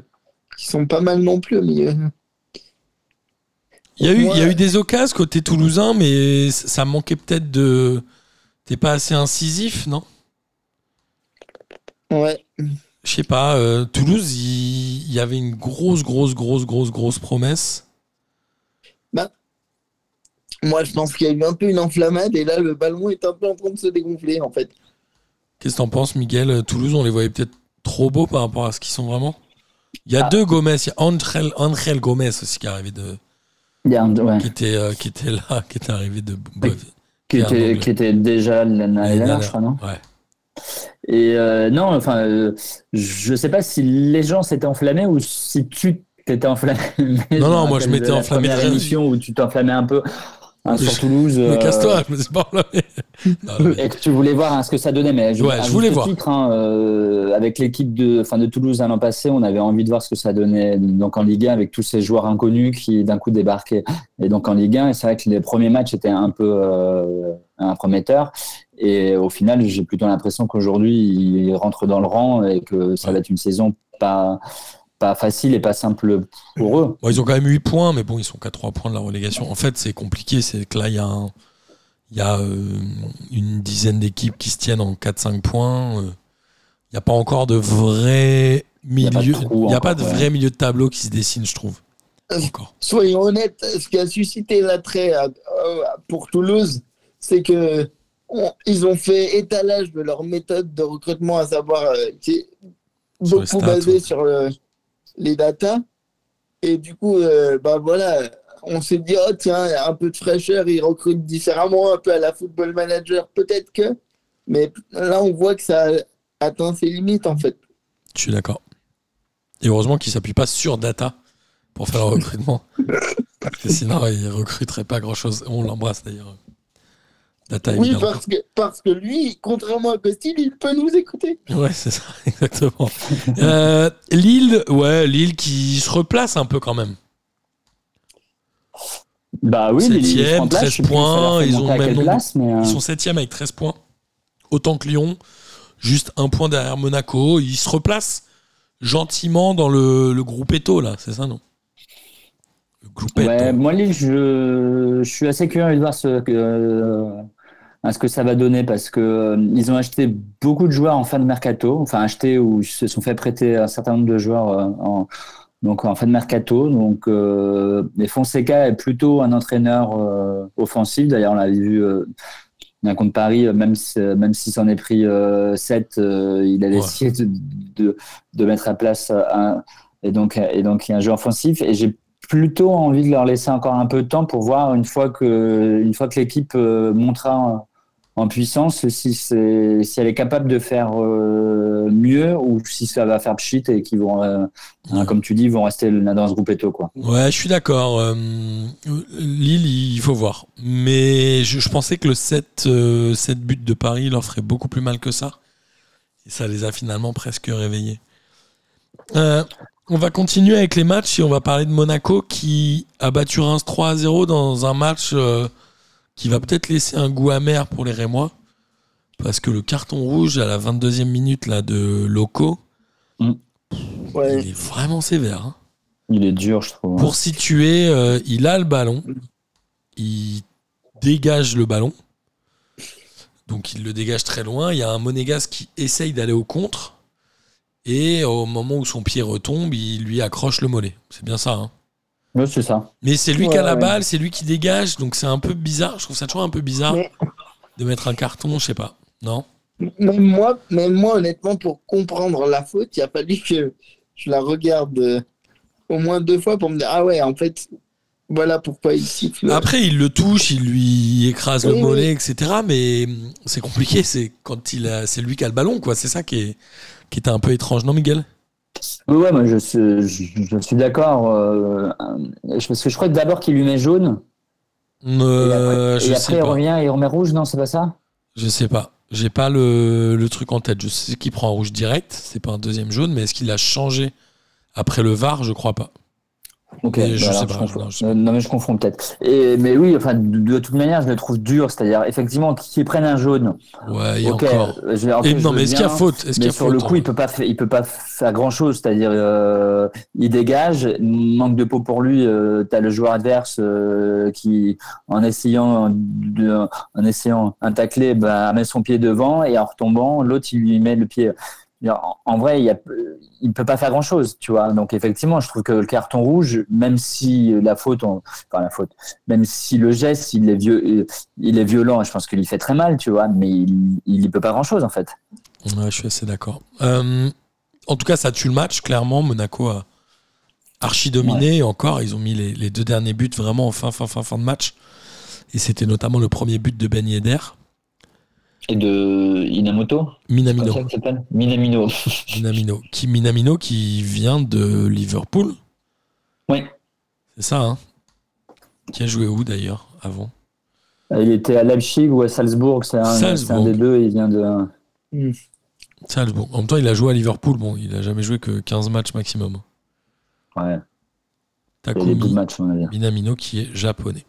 qui sont pas mal non plus au milieu. Il y, a eu, il y a eu des occasions côté toulousain, mais ça manquait peut-être de. T'es pas assez incisif, non? Ouais. Je sais pas. euh, Toulouse, il il y, avait une grosse, grosse, grosse, grosse, grosse promesse. Moi, je pense qu'il y a eu un peu une enflammade et là, le ballon est un peu en train de se dégonfler, en fait. Qu'est-ce que t'en penses, Miguel Euh, Toulouse, on les voyait peut-être trop beaux par rapport à ce qu'ils sont vraiment. Il y a Ah. deux Gomez. Il y a Angel, Angel Gomez aussi qui est arrivé de, Il y a un- ouais. qui était, euh, qui était là, qui était arrivé de. Qui, Anglais. était, qui était déjà l'année dernière, je crois, non Ouais. Et euh, non, enfin, euh, je sais pas si les gens s'étaient enflammés ou si tu t'étais enflammé. Non, non, moi, je m'étais enflammé Première émission où tu t'enflammais un peu hein, sur Je- Toulouse. Mais euh, casse-toi, je me suis pas Et que tu voulais voir hein, ce que ça donnait, mais Ouais, à je voulais voir. titre, hein, euh, avec l'équipe de, enfin, de Toulouse l'an passé, on avait envie de voir ce que ça donnait donc en Ligue 1 avec tous ces joueurs inconnus qui d'un coup débarquaient et donc en Ligue 1. Et c'est vrai que les premiers matchs étaient un peu euh, prometteur. Et au final, j'ai plutôt l'impression qu'aujourd'hui, ils rentrent dans le rang et que ça va être une saison pas pas facile et pas simple pour eux. Bon, ils ont quand même 8 points, mais bon, ils sont qu'à 3 points de la relégation. En fait, c'est compliqué. C'est que là, il y a, un- il y a euh, une dizaine d'équipes qui se tiennent en 4-5 points. Euh, Il n'y a pas encore de vrai y a pas de milieu. Il n'y a pas de ouais. vrai milieu de tableau qui se dessine, je trouve. Euh, Encore. Soyons honnêtes, ce qui a suscité l'attrait pour Toulouse, c'est que on- ils ont fait étalage de leur méthode de recrutement, à savoir euh, qui est beaucoup basée sur le- les datas. Et du coup, euh, bah voilà, on s'est dit, oh tiens, un peu de fraîcheur, ils recrutent différemment, un peu à la football manager, peut-être que. Mais là, on voit que ça atteint ses limites, en fait. Je suis d'accord. Et heureusement qu'ils ne s'appuient pas sur data pour faire le recrutement. Parce que sinon, ils ne recruteraient pas grand-chose. On l'embrasse d'ailleurs. Data, Oui, parce que, parce que lui, contrairement à Costil, il peut nous écouter. Ouais, c'est ça, exactement. Euh, Lille, ouais, Lille qui se replace un peu quand même. Bah oui, Septième, place, 13 je sais plus, ça leur points, ils ont même place, mais, euh, Ils sont septième avec 13 points. Autant que Lyon, juste un point derrière Monaco. Ils se replacent gentiment dans le, le groupe Eto, là, c'est ça, non? Le groupe Ouais, Eto. moi, Lille, je, je suis assez curieux de voir ce que, euh, à ce que ça va donner parce que euh, ils ont acheté beaucoup de joueurs en fin de mercato, enfin acheté ou se sont fait prêter un certain nombre de joueurs euh, en, donc en fin de mercato. Donc, euh, et Fonseca est plutôt un entraîneur offensif. D'ailleurs, on l'a vu bien contre Paris, même si, même s'il s'en est pris 7, il a Ouais. essayé de, de, de mettre à place un, et donc, et donc il y a un jeu offensif. Et j'ai plutôt envie de leur laisser encore un peu de temps pour voir une fois que, une fois que l'équipe montera en, puissance si, elle est capable de faire euh, mieux ou si ça va faire pchit et qu'ils vont, euh, hein, comme tu dis, vont rester dans ce groupe Eto. Quoi. Ouais, je suis d'accord. Euh, Lille, il faut voir. Mais je, pensais que le 7, euh, 7 buts de Paris leur ferait beaucoup plus mal que ça. Et ça les a finalement presque réveillés. On va continuer avec les matchs et on va parler de Monaco qui a battu Reims 3 à 0 dans un match qui va peut-être laisser un goût amer pour les Rémois. Parce que le carton rouge à la 22e minute là, de Loco, Ouais. il est vraiment sévère. hein. Il est dur, je trouve. Pour situer, euh, il a le ballon. Il dégage le ballon. Donc il le dégage très loin. Il y a un Monégas qui essaye d'aller au contre. Et au moment où son pied retombe, il lui accroche le mollet. C'est bien ça. Hein. C'est ça. Mais c'est lui Ouais, qui a la ouais. balle, c'est lui qui dégage. Donc c'est un peu bizarre. Je trouve ça toujours un peu bizarre Mais- de mettre un carton, je sais pas. Non? Même moi, même moi, honnêtement, pour comprendre la faute, il a fallu que je la regarde euh, au moins deux fois pour me dire Ah ouais, en fait, voilà pourquoi il siffle. Après, il le touche, il lui écrase le Oui, mollet, etc. Mais hum, c'est compliqué, c'est quand il a, c'est lui qui a le ballon, quoi. C'est ça qui est, qui était un peu étrange, non, Miguel? Oui, ouais, moi je suis, je, je suis d'accord. euh, parce que je crois que d'abord qu'il lui met jaune. Euh, et après, Je et sais après il pas. revient et il remet rouge, non, c'est pas ça? Je sais pas. J'ai pas le, le truc en tête. Je sais qu'il prend un rouge direct. C'est pas un deuxième jaune, mais est-ce qu'il a changé après le VAR? Je crois pas. Ok, Mais je bah sais alors, pas, non, je sais Euh, non, mais je confonds peut-être. Et Mais oui, enfin, de, de toute manière, je le trouve dur. C'est-à-dire, effectivement, qu'ils prennent un jaune. Ouais, et ok, encore. je vais- en Et plus, non, je mais est-ce qu'il y a faute Est-ce qu'il y a sur faute le coup, il vrai peut pas, il peut pas faire grand chose. C'est-à-dire, euh, il dégage, manque de peau pour lui. Euh, T'as le joueur adverse euh, qui, en essayant, de, en essayant un taclé, bah, met son pied devant et en retombant, l'autre il lui met le pied. En, vrai, il a, il peut pas faire grand chose, tu vois. Donc effectivement, je trouve que le carton rouge, même si la faute, on- enfin la faute, même si le geste, il est vieux, il est violent, je pense qu'il fait très mal, tu vois, mais il, il peut pas grand chose en fait. Ouais, je suis assez d'accord. Euh, en tout cas, ça tue le match, clairement. Monaco a archi dominé. Encore, ils ont mis les, les deux derniers buts vraiment en fin, fin, fin, fin de match. Et c'était notamment le premier but de Ben Yedder. Et de Inamoto Minamino. Ça Minamino. Minamino. Qui, Minamino qui vient de Liverpool. Oui. C'est ça, hein Qui a joué où d'ailleurs avant? Il était à Leipzig ou à Salzbourg, c'est un, des deux, il vient de. Salzbourg. En même temps, il a joué à Liverpool. Bon, il a jamais joué que 15 matchs maximum. Ouais, Takumi. Minamino qui est japonais.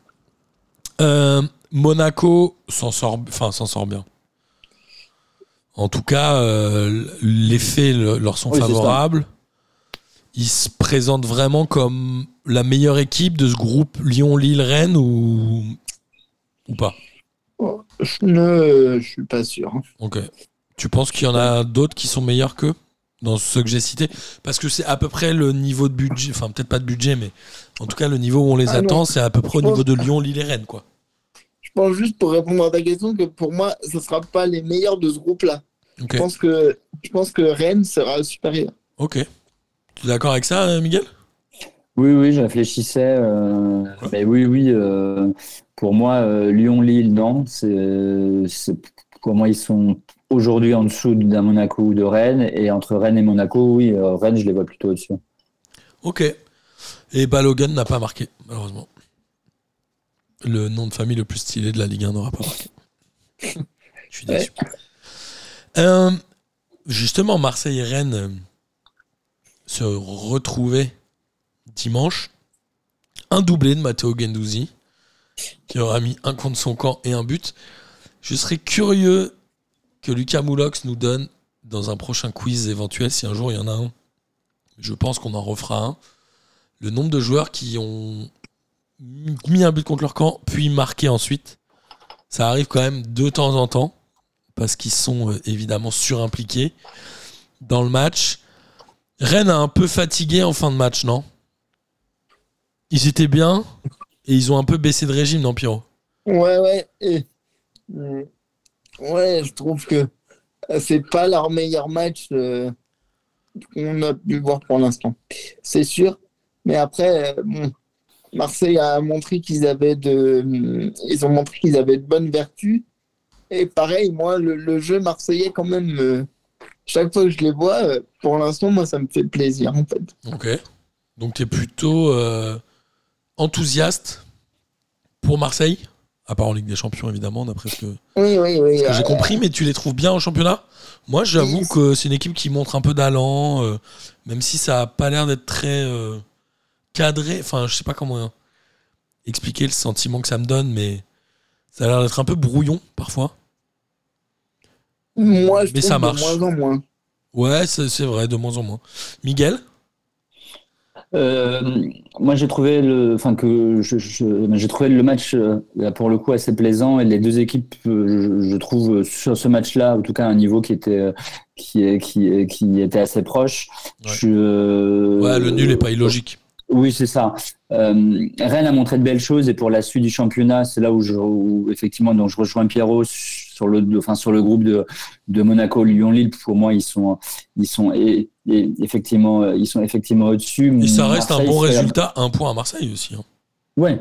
Euh, Monaco s'en sort, enfin, s'en sort bien. En tout cas, euh, les faits le- leur sont Oui, favorables. Ils se présentent vraiment comme la meilleure équipe de ce groupe Lyon-Lille-Rennes ou... ou pas? Je ne je suis pas sûr. Ok. Tu penses qu'il y en a d'autres qui sont meilleurs qu'eux dans ceux que j'ai cités? Parce que c'est à peu près le niveau de budget, enfin peut-être pas de budget, mais en tout cas le niveau où on les Ah attend, c'est à peu près au niveau de Lyon, Lille et Rennes, quoi. Pense juste pour répondre à ta question que pour moi, ce ne sera pas les meilleurs de ce groupe-là. Je, pense que, je pense que Rennes sera supérieur. Ok. Tu es d'accord avec ça, Miguel? Oui, oui, je réfléchissais. euh, mais oui, oui, euh, pour moi, euh, Lyon-Lille, non. C'est, moi, ils sont aujourd'hui en dessous d'un Monaco ou de Rennes. Et entre Rennes et Monaco, oui, euh, Rennes, je les vois plutôt au-dessus. Ok. Et Balogun n'a pas marqué, malheureusement. Le nom de famille le plus stylé de la Ligue 1 n'aura pas marqué. Je suis déçu. Euh, justement, Marseille et Rennes euh, se retrouvaient dimanche. Un doublé de Matteo Gendouzi, qui aura mis un contre son camp et un but. Je serais curieux que Lucas Moulox nous donne dans un prochain quiz éventuel, si un jour il y en a un. Je pense qu'on en refera un. Le nombre de joueurs qui ont mis un but contre leur camp, puis marqué ensuite. Ça arrive quand même de temps en temps, parce qu'ils sont euh, évidemment surimpliqués dans le match. Rennes a un peu fatigué en fin de match, non? Ils étaient bien, et ils ont un peu baissé de régime, non, Pierrot? Ouais, ouais. ouais, je trouve que c'est pas leur meilleur match euh, qu'on a pu voir pour l'instant. C'est sûr. Mais après, euh, Marseille a montré qu'ils avaient de. Ils ont montré qu'ils avaient de bonnes vertus. Et pareil, moi, le, le jeu marseillais, quand même, euh, chaque fois que je les vois, euh, pour l'instant, moi, ça me fait plaisir, en fait. Ok. Donc tu es plutôt euh, enthousiaste pour Marseille? À part en Ligue des Champions, évidemment, d'après ce que, Oui, oui, oui. j'ai compris, mais tu les trouves bien en championnat? Moi, j'avoue que c'est une équipe qui montre un peu d'allant, même si ça a pas l'air d'être très cadré. Enfin, je sais pas comment expliquer le sentiment que ça me donne, mais ça a l'air d'être un peu brouillon parfois. Moi, je Mais trouve ça de marche. moins en moins. Ouais, c'est c'est vrai, de moins en moins. Miguel? Euh, moi, j'ai trouvé le, enfin que je- je- j'ai trouvé le match euh, là, pour le coup assez plaisant et les deux équipes, euh, je, je trouve sur ce match-là, en tout cas un niveau qui était qui est qui qui était assez proche. Ouais. Je- Ouais, le nul est pas illogique. Oui, c'est ça. Euh, Rennes a montré de belles choses et pour la suite du championnat, c'est là où, je, où, effectivement, donc je rejoins Pierrot sur le, enfin sur le groupe de, de Monaco, Lyon, Lille. Pour moi, ils sont, ils sont et, et effectivement, ils sont effectivement au-dessus. Et ça reste un bon résultat, un point à Marseille aussi. hein. Ouais.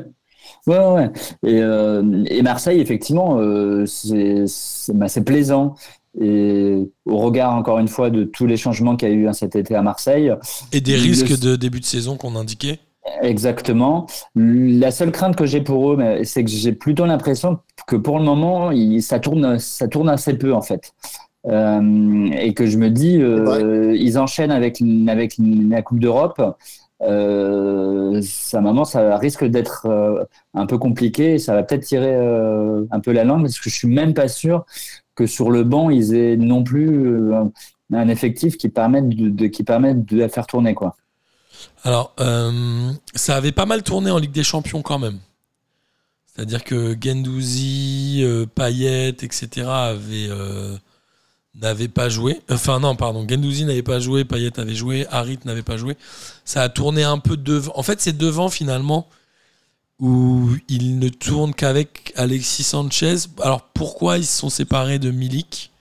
Ouais, ouais. Et, euh, et Marseille, effectivement, euh, c'est bah, c'est plaisant. Et au regard, encore une fois, de tous les changements qu'il y a eu hein, cet été à Marseille, Et des Le- risques de début de saison qu'on indiquait. Exactement. La seule crainte que j'ai pour eux, c'est que j'ai plutôt l'impression que pour le moment, ça tourne, ça tourne assez peu en fait. Euh, et que je me dis, euh, ils enchaînent avec avec la Coupe d'Europe. Euh, ça, maman, ça risque d'être euh, un peu compliqué. Ça va peut-être tirer euh, un peu la langue parce que je suis même pas sûr que sur le banc ils aient non plus euh, un effectif qui permette de, qui permette la faire tourner quoi. Alors, euh, ça avait pas mal tourné en Ligue des Champions quand même. C'est-à-dire que Gendouzi, euh, Payet, etc. avaient, euh, pas joué. Enfin non, pardon, Gendouzi n'avait pas joué, Payet avait joué, Harit n'avait pas joué. Ça a tourné un peu devant. En fait, c'est devant finalement où il ne tourne qu'avec Alexis Sanchez. Alors pourquoi ils se sont séparés de Milik?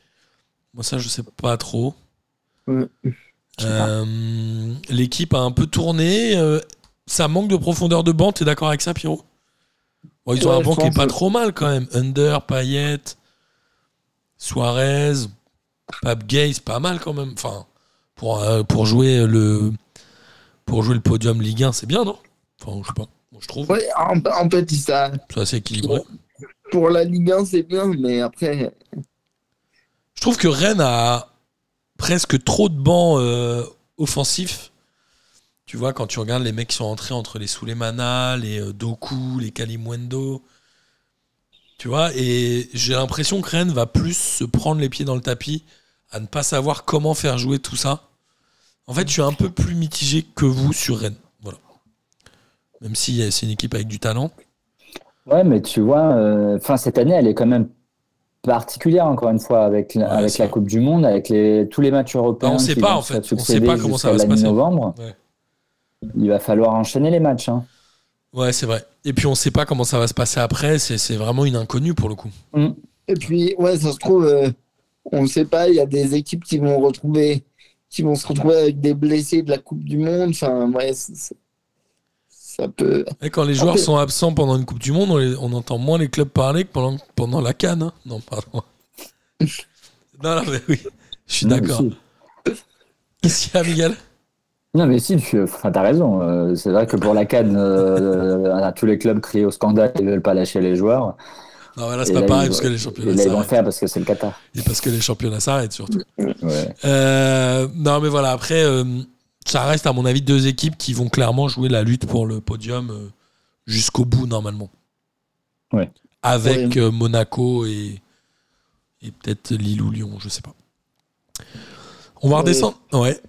Moi ça je sais pas trop. Ouais. Euh, L'équipe a un peu tourné. euh, ça manque de profondeur de banc. T'es d'accord avec ça, Pierrot? Bon, Ils ont un banc qui est pas que- trop mal quand même. Under, Payet, Suarez, Pape Gay, c'est pas mal quand même. Enfin, pour, euh, pour jouer le pour jouer le podium Ligue 1, c'est bien, non? Enfin, je sais pas. Je trouve. Ouais, en, en fait, ça, C'est assez équilibré. pour la Ligue 1, c'est bien, mais après, Je trouve que Rennes a presque trop de bancs euh, offensifs. Tu vois, quand tu regardes les mecs qui sont entrés entre les Souleymana, les euh, Doku, les Kalimwendo. Tu vois, et j'ai l'impression que Rennes va plus se prendre les pieds dans le tapis à ne pas savoir comment faire jouer tout ça. En fait, je suis un peu plus mitigé que vous sur Rennes. Même si euh, c'est une équipe avec du talent. Ouais, mais tu vois, euh, cette année, elle est quand même particulière encore une fois avec la, Ouais, avec la vrai. Coupe du Monde, avec les, tous les matchs européens. Bah, on sait qui pas, en fait. On sait pas comment ça va se passer. mi-novembre. Ouais. Il va falloir enchaîner les matchs. Hein. Ouais, c'est vrai. Et puis on sait pas comment ça va se passer après. C'est c'est vraiment une inconnue pour le coup. et puis, ouais, ça se trouve, euh, on ne sait pas, il y a des équipes qui vont retrouver, qui vont se retrouver avec des blessés de la Coupe du Monde. Enfin, ouais, c'est- ça peut. Et quand les joueurs sont absents pendant une Coupe du Monde, on, les- on entend moins les clubs parler que pendant, pendant la Cannes. hein. Non, pardon. non, non, mais oui, je suis d'accord. Qu'est-ce qu'il y a, Miguel? Non, mais si, tu enfin, as raison. Euh, c'est vrai que pour la Cannes, euh, tous les clubs crient au scandale et ne veulent pas lâcher les joueurs. Non, mais là, c'est pas là, pareil ils- parce que les championnats ils vont s'arrêtent. faire parce que c'est le Qatar. Et parce que les championnats s'arrêtent surtout. Ouais. Euh, non, mais voilà, après, euh, ça reste, à mon avis, deux équipes qui vont clairement jouer la lutte pour le podium euh, jusqu'au bout, normalement. Ouais. Avec Ouais. euh, Monaco et, et peut-être Lille ou Lyon, je sais pas. On va redescendre. Ouais.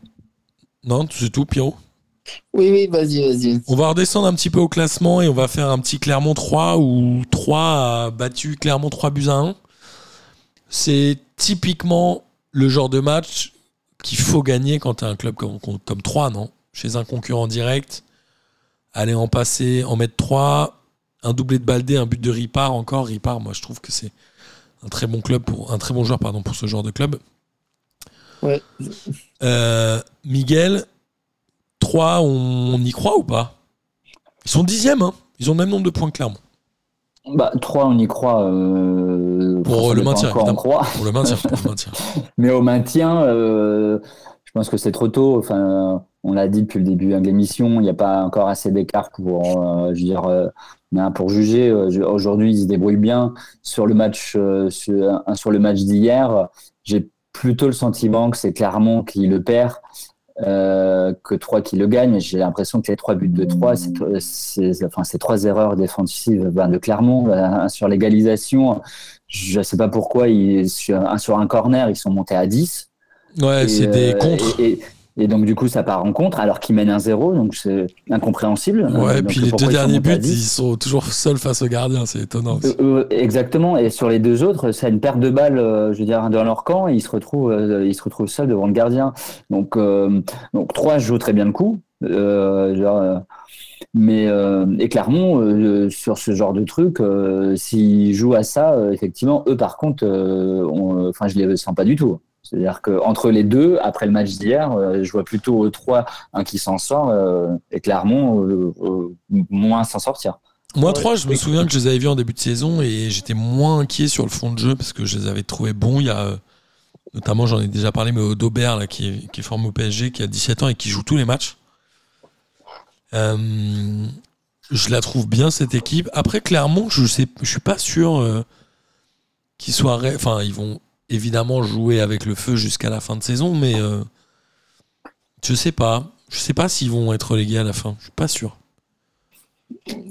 Non, c'est tout, Pierrot? Oui, oui, vas-y, vas-y. On va redescendre un petit peu au classement et on va faire un petit Clermont 3 où 3 a battu Clermont 3 buts à 1. C'est typiquement le genre de match qu'il faut gagner quand tu as un club comme, comme 3, non? Chez un concurrent direct, aller en passer, en mettre 3, un doublé de Baldé, un but de Ripard encore. Ripard, moi je trouve que c'est un très bon club pour un très bon joueur pardon pour ce genre de club. Ouais. Euh, Miguel, 3, on, on y croit ou pas? Ils sont dixièmes, hein ils ont le même nombre de points que Clermont. Bah, 3, on y croit. euh, Pour le maintien, encore, croit. Pour le maintien, pour le maintien. Mais au maintien, euh, je pense que c'est trop tôt. Enfin, on l'a dit depuis le début de l'émission, il n'y a pas encore assez d'écart pour, euh, je veux dire, euh, pour juger. Euh, Aujourd'hui, ils se débrouillent bien. Sur le match, sur, sur le match d'hier, j'ai plutôt le sentiment que c'est Clermont qui le perd. Euh, que 3 qui le gagne. J'ai l'impression que les trois buts de 3, c'est c'est- enfin, ces trois erreurs défensives ben, de Clermont ben, sur l'égalisation. Je ne sais pas pourquoi, ils, sur, un, sur un corner, ils sont montés à 10. Ouais, Et, c'est des euh, contres. Et, et- Et donc, du coup, ça part en contre alors qu'ils mènent un 0 donc c'est incompréhensible. Ouais, et puis les deux derniers buts, 10? ils sont toujours seuls face au gardien, c'est étonnant. aussi. Euh, euh, exactement. Et sur les deux autres, c'est une perte de balle, euh, je veux dire, dans leur camp, et ils se retrouvent, ils se retrouvent seuls devant le gardien. Donc, donc trois jouent très bien le coup. Genre, mais et Clermont, sur ce genre de truc, s'ils jouent à ça, effectivement, eux par contre, on- enfin, je les sens pas du tout. C'est-à-dire que entre les deux, après le match d'hier, euh, je vois plutôt euh, trois, un qui s'en sort, euh, et Clermont euh, euh, moins s'en sortir. Moi. 3, je me souviens que je les avais vus en début de saison et j'étais moins inquiet sur le fond de jeu parce que je les avais trouvés bons. Il y a notamment, j'en ai déjà parlé, mais Aubert là, qui, est, qui est formé au PSG, qui a 17 ans et qui joue tous les matchs. Euh, je la trouve bien cette équipe. Après, Clermont, je sais, je suis pas sûr euh, qu'ils soient. ré- Enfin, ils vont évidemment jouer avec le feu jusqu'à la fin de saison, mais euh, je sais pas. Je sais pas s'ils vont être relégués à la fin. Je suis pas sûr.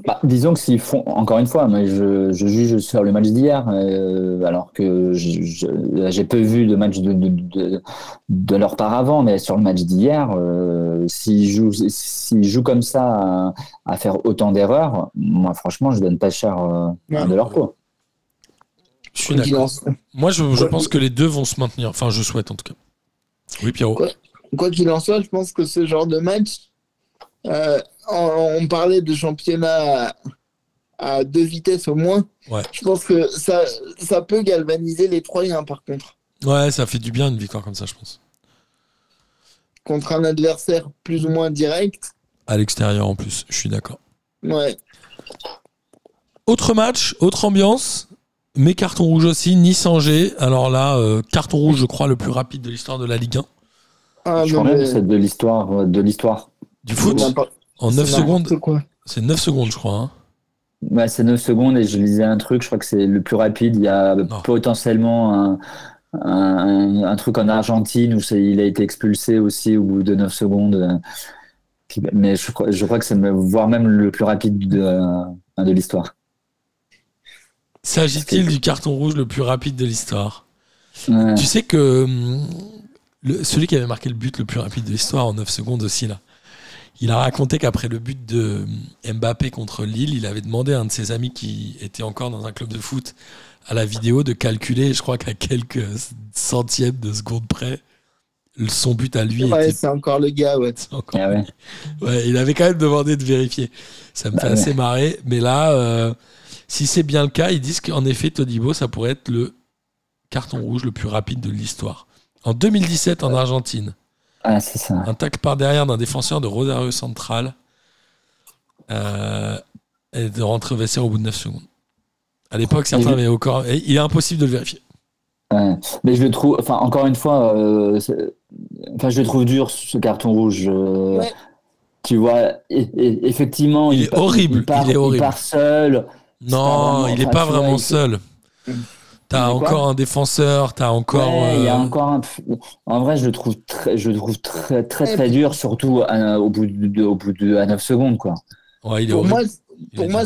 Bah, disons que s'ils font, encore une fois, mais je, je juge sur le match d'hier, euh, alors que je- je- j'ai peu vu de match de, de, de, de leur part avant, mais sur le match d'hier, euh, s'ils jouent, s'ils jouent comme ça à, à faire autant d'erreurs, moi franchement, je donne pas cher euh, Ouais. de leur coup. Je suis d'accord. Moi, je, pense que les deux vont se maintenir. Enfin, je souhaite en tout cas. Oui, Pierrot. Quoi Quoi qu'il en soit, je pense que ce genre de match, euh, on, on parlait de championnat à, à deux vitesses au moins. Ouais. Je pense que ça, ça peut galvaniser les Troyens par contre. Ouais, ça fait du bien une victoire comme ça, je pense. Contre un adversaire plus ou moins direct. À l'extérieur en plus, je suis d'accord. Ouais. Autre match, autre ambiance, mais carton rouge aussi, Nice-Angers. Alors là, euh, carton rouge, je crois, le plus rapide de l'histoire de la Ligue 1. Ah, je non, crois même mais- que c'est de l'histoire, euh, de l'histoire. Du foot, en 9 c'est n'importe secondes. C'est 9 secondes, je crois. hein. Ouais, c'est 9 secondes et je lisais un truc, je crois que c'est le plus rapide. Il y a Non. potentiellement un, un, un truc en Argentine où il a été expulsé aussi au bout de 9 secondes. Mais je crois, je crois que c'est voire même le plus rapide de, euh, de l'histoire. S'agit-il du carton rouge le plus rapide de l'histoire? Ouais. Tu sais que hum, le- celui qui avait marqué le but le plus rapide de l'histoire en 9 secondes aussi, là, il a raconté qu'après le but de hum, Mbappé contre Lille, il avait demandé à un de ses amis qui était encore dans un club de foot à la vidéo de calculer, je crois qu'à quelques centièmes de seconde près, son but à lui Ouais, était c'est encore le gars, ouais. encore. Ah ouais. Ouais, il avait quand même demandé de vérifier. Ça me Bah fait ouais. assez marrer. Mais là, euh, si c'est bien le cas, ils disent qu'en effet, Todibo, ça pourrait être le carton rouge le plus rapide de l'histoire. En 2017, en Argentine, Ah, c'est ça. un tac par derrière d'un défenseur de Rosario Central euh, et de rentrer au vestiaire au bout de 9 secondes. À l'époque, certains avaient encore. et Il est impossible de le vérifier. Ouais. Mais je le trouve, enfin, encore une fois, euh, enfin, je le trouve dur, ce carton rouge. euh, Ouais. Tu vois, et- et- effectivement, Il est horrible, part, il est horrible. part seul. Non, il n'est pas vraiment il- seul. T'as Mais quoi encore un défenseur, t'as encore. Ouais, il y a euh, encore un. En vrai, je le trouve très, je le trouve très, très, très dur, surtout à- au bout de, au bout de à 9 secondes, quoi. ouais, il est Pour horrible. moi, Il pour est moi,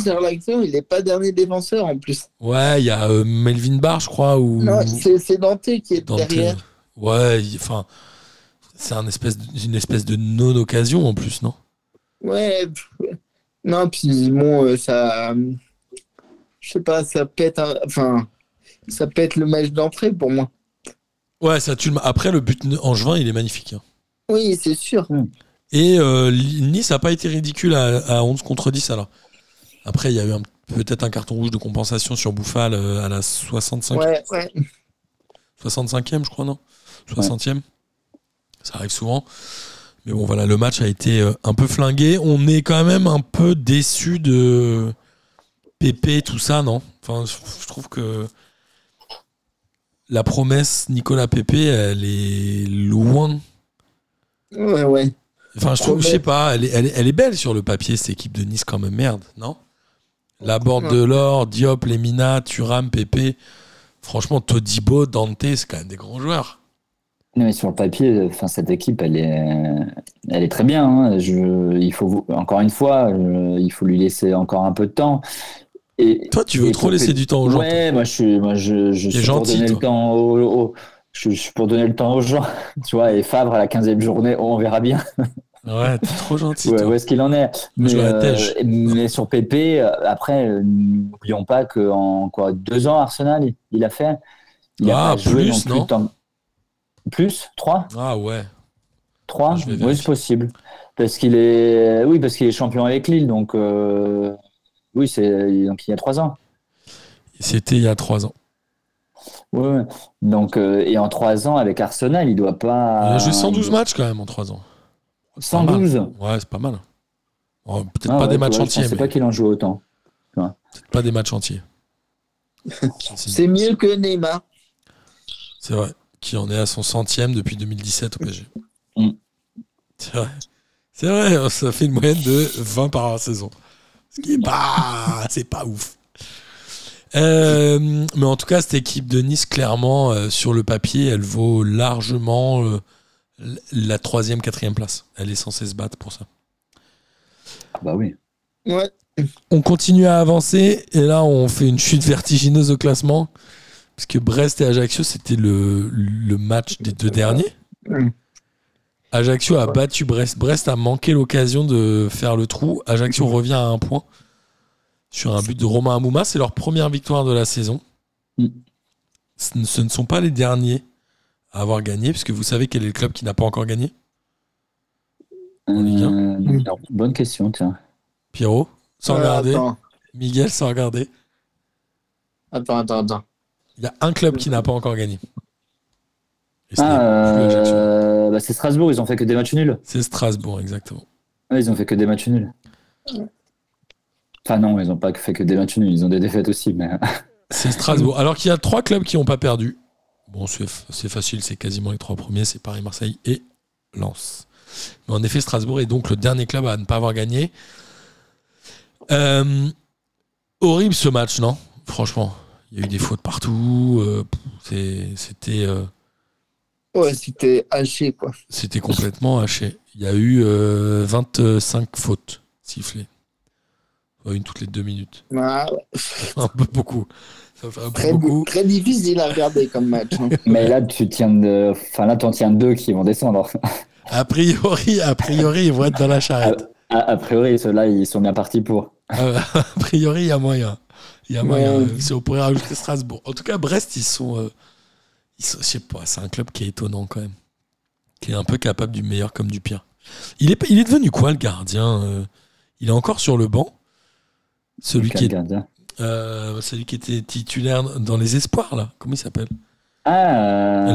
il n'est pas dernier défenseur en plus. Ouais, il y a euh, Melvin Barr, je crois, ou Non, c'est Dante qui est Dante. derrière. Ouais, il- enfin, c'est un espèce de- une espèce de non-occasion en plus, non? Ouais. pff, Non, puis bon, euh, ça. Je sais pas, ça pète. un- Enfin, ça pète le match d'entrée pour moi. Ouais, ça tue Après, le but en juin, il est magnifique. hein. Oui, c'est sûr. Et euh, Nice n'a pas été ridicule à, à 11 contre 10 alors. Après, il y a eu peut-être un carton rouge de compensation sur Bouffal euh, à la 65, Ouais, ouais. 65e, je crois, non? 60e. Ça arrive souvent. Mais bon, voilà, le match a été euh, un peu flingué. On est quand même un peu déçu de Pépé, tout ça, non? Enfin, je trouve que la promesse Nicolas Pépé, elle est loin. Ouais, ouais. Enfin, je trouve, je sais pas, elle est, elle, est, elle est belle sur le papier, cette équipe de Nice, quand même, merde, non? La Borde de l'Or, Diop, Lemina, Thuram, Pépé. Franchement, Todibo, Dante, c'est quand même des grands joueurs. Non, mais sur le papier, enfin, cette équipe, elle est, elle est très bien. hein. Je, il faut, encore une fois, euh, il faut lui laisser encore un peu de temps. Et, Toi, tu veux et trop laisser que- du temps aux gens. Ouais, moi, je suis, moi, je, je T'es suis pour donner toi. le temps aux, aux- je, je suis pour donner le temps aux gens, tu vois. Et Favre à la 15e journée, on verra bien Ouais, t'es trop gentil. ouais, où est-ce qu'il en est? Je Mais, sur PP, euh, après, euh, n'oublions pas qu'en quoi, deux ans, Arsenal, il, a fait. Il a Ah, joué plus, non plus non tant- Plus? Trois? Ah ouais. Trois? Oui, c'est possible. Parce qu'il est, oui, parce qu'il est champion avec Lille, donc euh, oui, c'est donc il y a trois ans. C'était il y a trois ans. Ouais, ouais. Donc euh, et en trois ans avec Arsenal, il doit pas. Il a joué 112 matchs quand même en trois ans. 112. Ouais, c'est pas mal. Oh, Peut-être Ah pas ouais, des matchs vois, entiers, Je mais pas qu'il en joue autant. peut-être pas des matchs entiers. C'est mieux que Neymar. C'est vrai. Qui en est à son centième depuis 2017 au PSG. Mm. C'est vrai. C'est vrai, ça fait une moyenne de 20 par saison. Ce qui est pas. C'est pas ouf. Euh, mais en tout cas, cette équipe de Nice, clairement, euh, sur le papier, elle vaut largement euh, la troisième, quatrième place. Elle est censée se battre pour ça. Ah bah oui. Ouais. On continue à avancer et là on fait une chute vertigineuse au classement parce que Brest et Ajaccio c'était le, le match des deux derniers. Mm. Ajaccio a battu Brest. Brest a manqué l'occasion de faire le trou. Ajaccio revient à un point sur un but de Romain Amouma. C'est leur première victoire de la saison. Mm. Ce ne- sont pas les derniers à avoir gagné puisque vous savez quel est le club qui n'a pas encore gagné? En Ligue Euh, non, bonne question, tiens. Pierrot Sans Euh, regarder. Attends, Miguel sans regarder. attends, attends. attends. Il y a un club qui n'a pas encore gagné. Et ce n'est Ah, plus Ajaccio. euh, bah, c'est Strasbourg, ils ont fait que des matchs nuls. C'est Strasbourg, exactement. Ils ont fait que des matchs nuls. Enfin non, ils ont pas fait que des matchs nuls, ils ont des défaites aussi. Mais... C'est Strasbourg. Alors qu'il y a trois clubs qui n'ont pas perdu. Bon, c'est facile, c'est quasiment les trois premiers, c'est Paris, Marseille et Lens. Mais en effet, Strasbourg est donc le dernier club à ne pas avoir gagné. Euh, horrible ce match, non? Franchement, il y a eu des fautes partout. euh, C'était euh, Ouais, c'était haché, quoi. c'était complètement haché. Il y a eu euh, 25 fautes sifflées. Une toutes les deux minutes. Ah, ouais. Un peu beaucoup. Ça fait un peu très, beaucoup. très difficile à regarder comme match. hein. mais là, tu tiens de... enfin, là, t'en tiens deux qui vont descendre. A priori, a priori, ils vont être dans la charrette. A, a priori, ceux-là, ils sont bien partis pour. Euh, a priori, il y a moyen. Il y a moyen. Ouais. euh, Si on pourrait rajouter Strasbourg. En tout cas, Brest, ils sont. euh, sont- je sais pas, c'est un club qui est étonnant quand même. Qui est un peu capable du meilleur comme du pire. Il est, il est devenu quoi, le gardien euh? Il est encore sur le banc? Celui qui, Quel est, gardien? euh, celui qui était titulaire dans les espoirs, là. Comment il s'appelle? Ah, euh,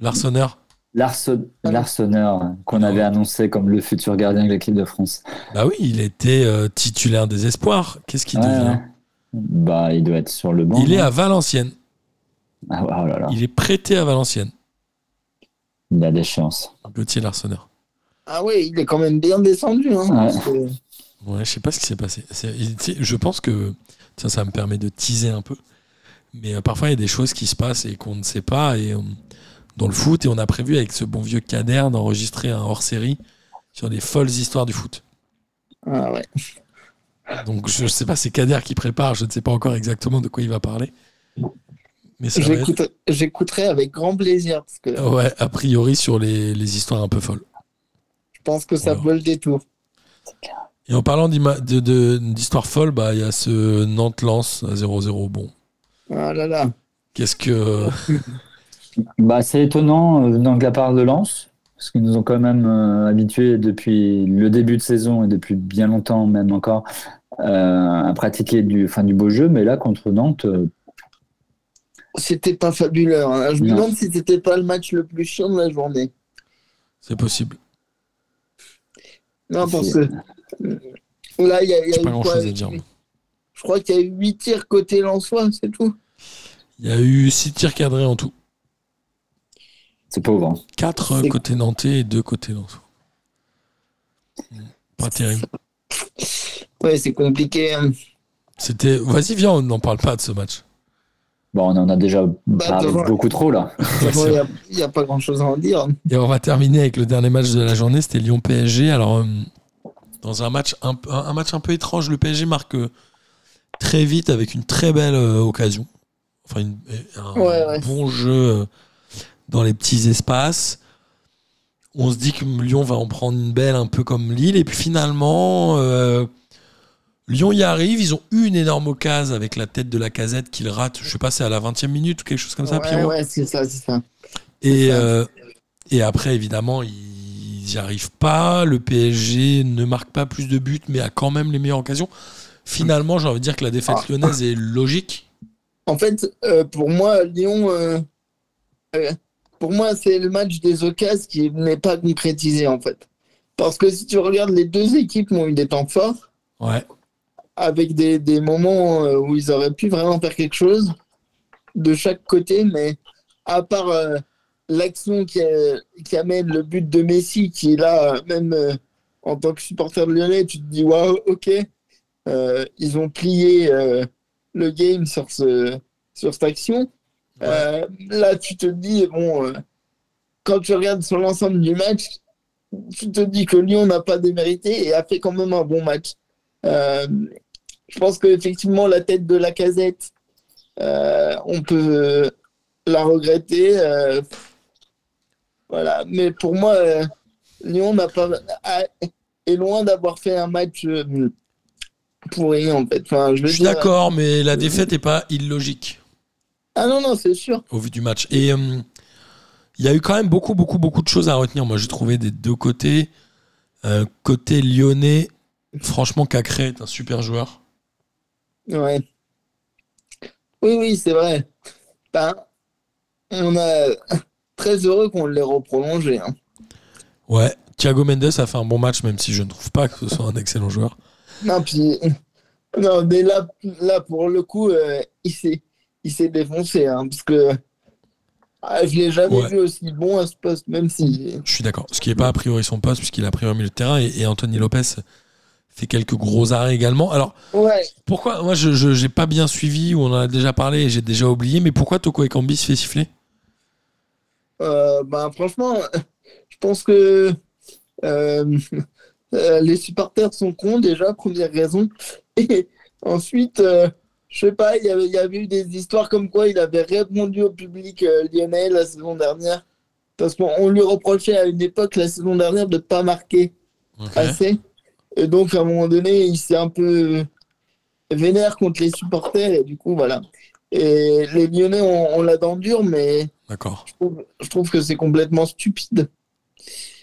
Larsonneur. Larson- qu'on avait annoncé comme le futur gardien de l'équipe de France. Bah oui, il était euh, titulaire des espoirs. Qu'est-ce qu'il Ouais, devient? Ouais. Bah, il doit être sur le banc. Il est à Valenciennes. Ah, oh là là, Il est prêté à Valenciennes. il a des chances. Gauthier Larsonneur. Ah ouais, il est quand même bien descendu. Hein. Ouais. Ouais, je sais pas ce qui s'est passé. Je pense que tiens, ça me permet de teaser un peu. Mais euh, parfois, il y a des choses qui se passent et qu'on ne sait pas et, euh, dans le foot. Et on a prévu avec ce bon vieux Kader d'enregistrer un hors-série sur des folles histoires du foot. Ah ouais. Donc je sais pas, c'est Kader qui prépare. Je ne sais pas encore exactement de quoi il va parler. Mais ça va être- J'écoute- J'écouterai avec grand plaisir parce que ouais, a priori sur les, les histoires un peu folles. je pense que ça vaut le détour. Et en parlant d'ima- de- de- d'histoires folles, bah, il y a ce Nantes-Lens à 0-0. Bon, Ah là là. qu'est-ce que. Bah, c'est étonnant euh, venant de la part de Lens, parce qu'ils nous ont quand même euh, habitués depuis le début de saison et depuis bien longtemps, même encore, euh, à pratiquer du, enfin, du beau jeu. Mais là, contre Nantes, euh, C'était pas fabuleux. hein. Je me demande si c'était pas le match le plus chiant de la journée. C'est possible. Non, parce que là, il y a, il y a J'ai pas eu grand quoi chose à dire. moi. Je crois qu'il y a eu 8 tirs côté Lensois, c'est tout. Il y a eu 6 tirs cadrés en tout. c'est pauvre. hein. 4 C'est- côté nantais et 2 côté Lensois. Pas terrible. Ouais, c'est compliqué. hein. C'était. Vas-y, viens, on n'en parle pas de ce match. Bon, on en a déjà parlé devant- beaucoup trop là. Il n'y a, pas grand chose à en dire. Et on va terminer avec le dernier match de la journée, c'était Lyon-PSG. Alors, euh, dans un match un, match un peu étrange, le PSG marque euh, très vite avec une très belle euh, occasion. Enfin, une- un Ouais, ouais. bon jeu dans les petits espaces. On se dit que Lyon va en prendre une belle, un peu comme Lille. Et puis finalement, euh, Lyon y arrive. Ils ont eu une énorme occasion avec la tête de la casette qu'ils ratent. Je sais pas, c'est à la 20e minute ou quelque chose comme ça, ouais, Pierrot? ouais, c'est ça, c'est ça. et, ça. euh, et après, évidemment, ils n'y arrivent pas. Le PSG ne marque pas plus de buts, mais a quand même les meilleures occasions. Finalement, j'ai envie de dire que la défaite Ah. lyonnaise est logique. En fait, euh, pour moi, Lyon, euh, euh, pour moi, c'est le match des occasions qui n'est pas concrétisé, en fait. Parce que si tu regardes, les deux équipes ont eu des temps forts, Ouais. Avec des, des moments euh, où ils auraient pu vraiment faire quelque chose de chaque côté, mais à part euh, l'action qui, euh, qui amène le but de Messi, qui est là, même euh, en tant que supporter de Lyonnais, tu te dis, waouh, ok, euh, ils ont plié le game sur, ce, sur cette action. Là, tu te dis, bon, quand tu regardes sur l'ensemble du match, tu te dis que Lyon n'a pas démérité et a fait quand même un bon match. Euh, je pense qu'effectivement, la tête de la casette, euh, on peut la regretter. euh, voilà. Mais pour moi, Lyon n'a pas, a- est loin d'avoir fait un match pourri, en fait. Enfin, je suis dire- d'accord, mais la défaite n'est pas illogique Ah non, non, c'est sûr. au vu du match. Et euh, il y a eu quand même beaucoup, beaucoup, beaucoup de choses à retenir. Moi, j'ai trouvé des deux côtés. Euh, côté lyonnais, franchement, Cacré est un super joueur. Ouais. Oui, oui, c'est vrai. Ben, on est très heureux qu'on l'ait reprolongé. hein. Ouais. Thiago Mendes a fait un bon match, même si je ne trouve pas que ce soit un excellent joueur. Non, puis, non, mais là, là pour le coup, euh, il s'est, il s'est défoncé, hein, parce que ah, je l'ai jamais Ouais. vu aussi bon à ce poste, même si. Je suis d'accord. Ce qui n'est pas a priori son poste, puisqu'il a priori au milieu de terrain. Et, et Anthony Lopez fait quelques gros arrêts également. Alors, Ouais. pourquoi Moi, je n'ai pas bien suivi, ou on en a déjà parlé, et j'ai déjà oublié, mais pourquoi Toko Ekambi se fait siffler? Euh, ben, franchement, je pense que euh, euh, les supporters sont cons déjà, première raison. Et ensuite, euh, je sais pas, il y, avait, il y avait eu des histoires comme quoi il avait répondu au public lyonnais la saison dernière. Parce qu'on on lui reprochait à une époque, la saison dernière, de ne pas marquer assez. Et donc, à un moment donné, il s'est un peu vénère contre les supporters. Et du coup, voilà. Et les Lyonnais, on, on l'a dans le dur, mais D'accord. je trouve, je trouve que c'est complètement stupide.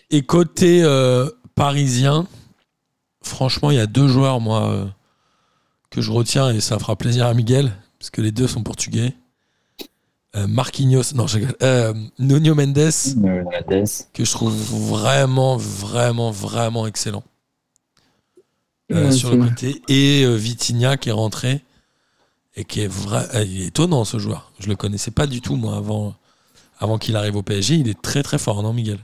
Et côté euh, parisien, franchement, il y a deux joueurs, moi, euh, que je retiens, et ça fera plaisir à Miguel, parce que les deux sont portugais. Euh, Marquinhos, non, je rigole. Euh, Nuno Mendes, Euh, Mendes. que je trouve vraiment, vraiment, vraiment excellent. Euh, sur le côté. Et euh, Vitinha qui est rentré et qui est vrai, euh, il est étonnant ce joueur. Je le connaissais pas du tout moi avant, avant qu'il arrive au PSG. Il est très très fort, non Miguel?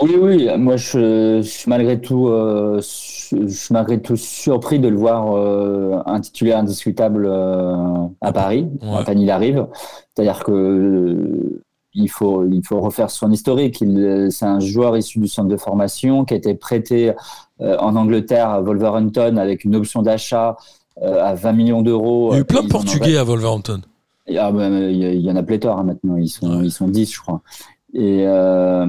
Oui, oui, moi je, je suis malgré tout, euh, je je suis malgré tout surpris de le voir euh, un titulaire indiscutable euh, à Paris Ouais. quand il arrive. C'est-à-dire que euh, il faut, il faut refaire son historique. Il, euh, c'est un joueur issu du centre de formation qui a été prêté euh, en Angleterre à Wolverhampton avec une option d'achat euh, à 20 millions d'euros. Il y a eu plein de en Portugais à Wolverhampton. ah, bah, il y, en a pléthore hein, maintenant, ils sont, Ouais. ils sont 10, je crois. Et, euh,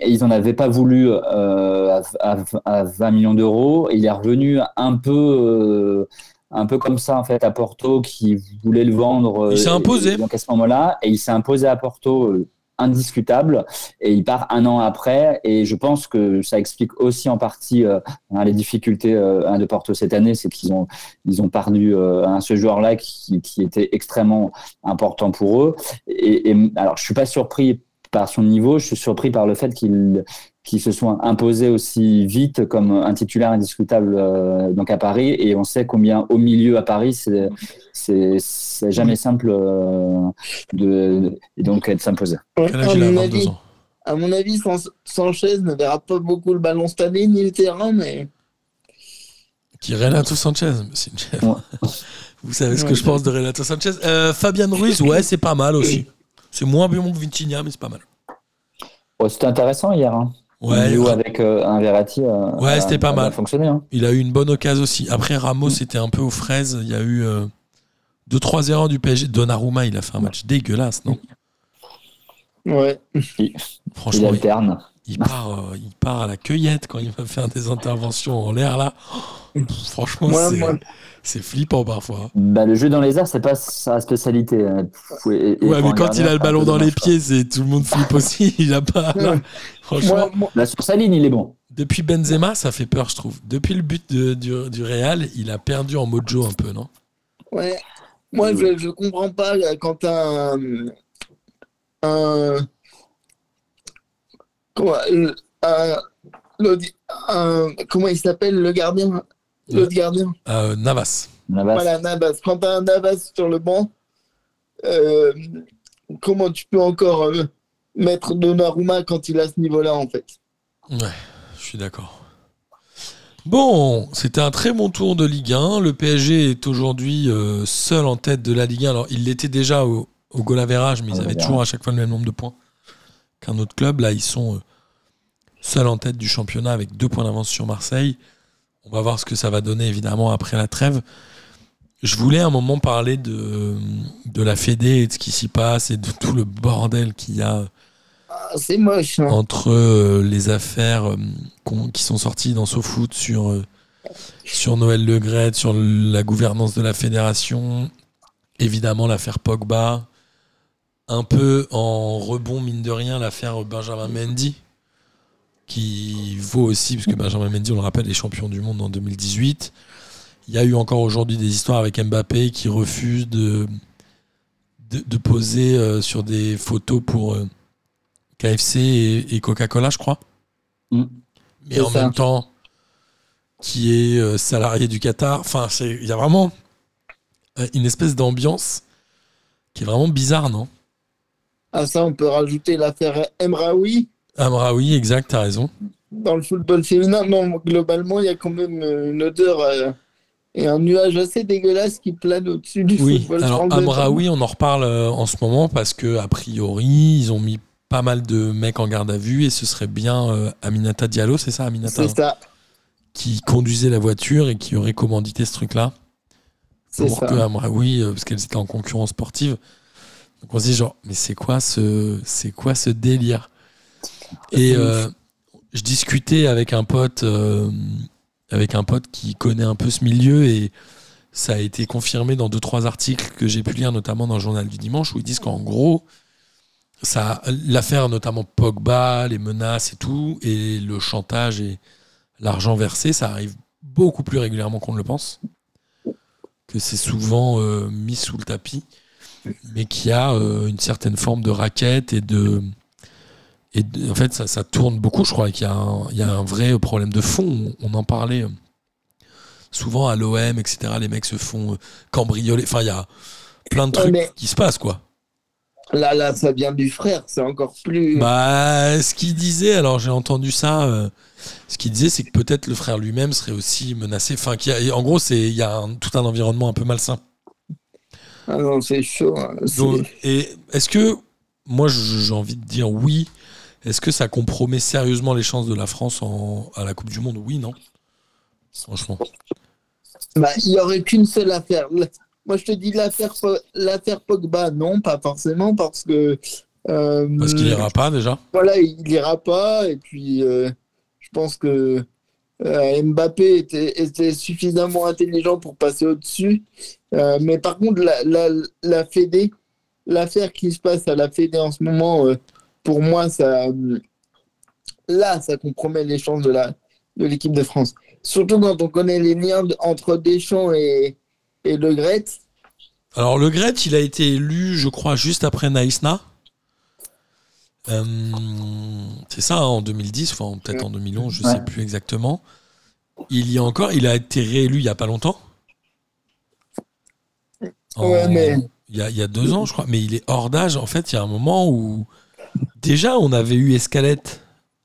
et ils n'en avaient pas voulu euh, à, à- à 20 millions d'euros. Il est revenu un peu, un peu comme ça, en fait, à Porto, qui voulait le vendre. Il s'est euh, imposé. et donc à ce moment-là, et il s'est imposé à Porto. euh, indiscutable et il part un an après et je pense que ça explique aussi en partie euh, hein, les difficultés euh, hein, de Porto cette année c'est qu'ils ont ils ont perdu euh, ce joueur là qui, qui était extrêmement important pour eux et, et alors je suis pas surpris par son niveau je suis surpris par le fait qu'il qu'il se soit imposé aussi vite comme un titulaire indiscutable euh, donc à Paris et on sait combien au milieu à Paris c'est jamais simple euh, de donc de s'imposer à, il a mon 22 avis, ans? à mon avis, San- Sanchez ne verra pas beaucoup le ballon cette année, ni le terrain, mais Qui Renato Sanchez. C'est une chèvre. Ouais. Vous savez ce que Ouais. je pense de Renato Sanchez. Euh, Fabian Ruiz, ouais, c'est pas mal aussi. C'est moins bien que Vitinha, mais c'est pas mal. Bon, c'était intéressant hier hein. Ouais, Il joue avec euh, un Verratti euh, Ouais, c'était pas mal. fonctionné hein. Il a eu une bonne occasion aussi. Après, Ramos était un peu aux fraises. Il y a eu euh, deux, trois erreurs du PSG. Donnarumma, il a fait un match dégueulasse, non? Ouais. Franchement, il, alterne. Il part, euh, il part à la cueillette quand il va faire des interventions en l'air là. Franchement, c'est, flippant parfois. Bah, le jeu dans les airs, c'est pas sa spécialité. hein. Et- et Ouais, mais quand il a le ballon dans les pieds, c'est tout le monde flippe aussi. Il a pas. là, franchement, Moi, moi- Là, sur sa ligne, il est bon. depuis Benzema, ça fait peur, je trouve. Depuis le but de- du, du Real, il a perdu en mojo un peu, non? Ouais. Moi, je, je comprends pas quand t'as un, un- comment, l'autre- un- comment il s'appelle le gardien? L'autre gardien Euh, Navas. Navas. Voilà, Navas. Quand t'as un Navas sur le banc, euh, comment tu peux encore euh, mettre Donnarumma quand il a ce niveau-là, en fait? Ouais, je suis d'accord. Bon, c'était un très bon tour de Ligue 1. Le PSG est aujourd'hui euh, seul en tête de la Ligue 1. Alors, il l'était déjà au, au goal average, mais ils avaient toujours à chaque fois le même nombre de points qu'un autre club. Là, ils sont euh, seuls en tête du championnat avec deux points d'avance sur Marseille. On va voir ce que ça va donner, évidemment, après la trêve. Je voulais un moment parler de, de la Fédé et de ce qui s'y passe et de tout le bordel qu'il y a Ah, moche. hein. entre euh, les affaires euh, qui sont sorties dans SoFoot sur, sur Noël Le Graët, sur la gouvernance de la fédération, évidemment l'affaire Pogba, un peu en rebond, mine de rien, l'affaire Benjamin Mendy, qui vaut aussi, parce que Benjamin Mendy, on le rappelle, est champion du monde en 2018. Il y a eu encore aujourd'hui des histoires avec Mbappé qui refuse de, de, de poser euh, sur des photos pour euh, KFC et, et Coca-Cola, je crois. Mm. Mais en ça. même temps, qui est euh, salarié du Qatar. Enfin, c'est- il y a vraiment une espèce d'ambiance qui est vraiment bizarre, non? À ça, on peut rajouter l'affaire Emraoui. Amraoui, exact, t'as raison. Dans le football féminin, non, globalement, il y a quand même euh, une odeur euh, et un nuage assez dégueulasse qui plane au-dessus du Oui, football alors français. Amraoui, on en reparle euh, en ce moment parce que a priori, ils ont mis pas mal de mecs en garde à vue et ce serait bien euh, Aminata Diallo, c'est ça Aminata C'est ça, Qui conduisait la voiture et qui aurait commandité ce truc-là. c'est pour ça. que Amraoui, parce qu'elles étaient en concurrence sportive. Donc on se dit genre, mais c'est quoi ce, c'est quoi ce délire? Et euh, je discutais avec un pote, euh, avec un pote qui connaît un peu ce milieu et ça a été confirmé dans deux trois articles que j'ai pu lire, notamment dans le journal du dimanche, où ils disent qu'en gros, ça, l'affaire notamment Pogba, les menaces et tout, et le chantage et l'argent versé, ça arrive beaucoup plus régulièrement qu'on ne le pense que c'est souvent euh, mis sous le tapis, mais qu'il y a euh, une certaine forme de raquette et de. Et de- en fait, ça, ça tourne beaucoup, je crois, et qu'il y, a un- il y a un vrai problème de fond. On, en parlait euh, souvent à l'OM, etc. Les mecs se font euh, cambrioler. Enfin, il y a plein de trucs qui se passent, quoi. Là, là, ça vient du frère, c'est encore plus. Bah, ce qu'il disait, alors j'ai entendu ça. euh, ce qu'il disait, c'est que peut-être le frère lui-même serait aussi menacé. Enfin, qu'il y a- en gros, c'est il y a un- tout un environnement un peu malsain. Ah non, c'est chaud. hein, Donc, et est-ce que, moi j'ai envie de dire oui, est-ce que ça compromet sérieusement les chances de la France en- à la Coupe du Monde? Oui, non Franchement. Bah, il n'y aurait qu'une seule affaire. Moi, je te dis l'affaire l'affaire Pogba, non, pas forcément, parce que. euh, Parce qu'il ira pas déjà. Voilà, il ira pas. Et puis, euh, je pense que euh, Mbappé était, suffisamment intelligent pour passer au-dessus. Euh, mais par contre, la, la, Fédé, l'affaire qui se passe à la Fédé en ce moment, euh, pour moi, ça, là, ça compromet les chances de l'équipe de France. Surtout quand on connaît les liens entre Deschamps et, et Le Gret. Alors le Gret, il a été élu, je crois, juste après Naïsna. Euh, c'est ça, hein, en 10, enfin peut-être en 2011, je Ouais. sais plus exactement. Il y a encore, il a été réélu il y a pas longtemps. En- Ouais, mais- il, y a, il y a deux ans, je crois, mais il est hors d'âge. En fait, il y a un moment où déjà on avait eu Escalette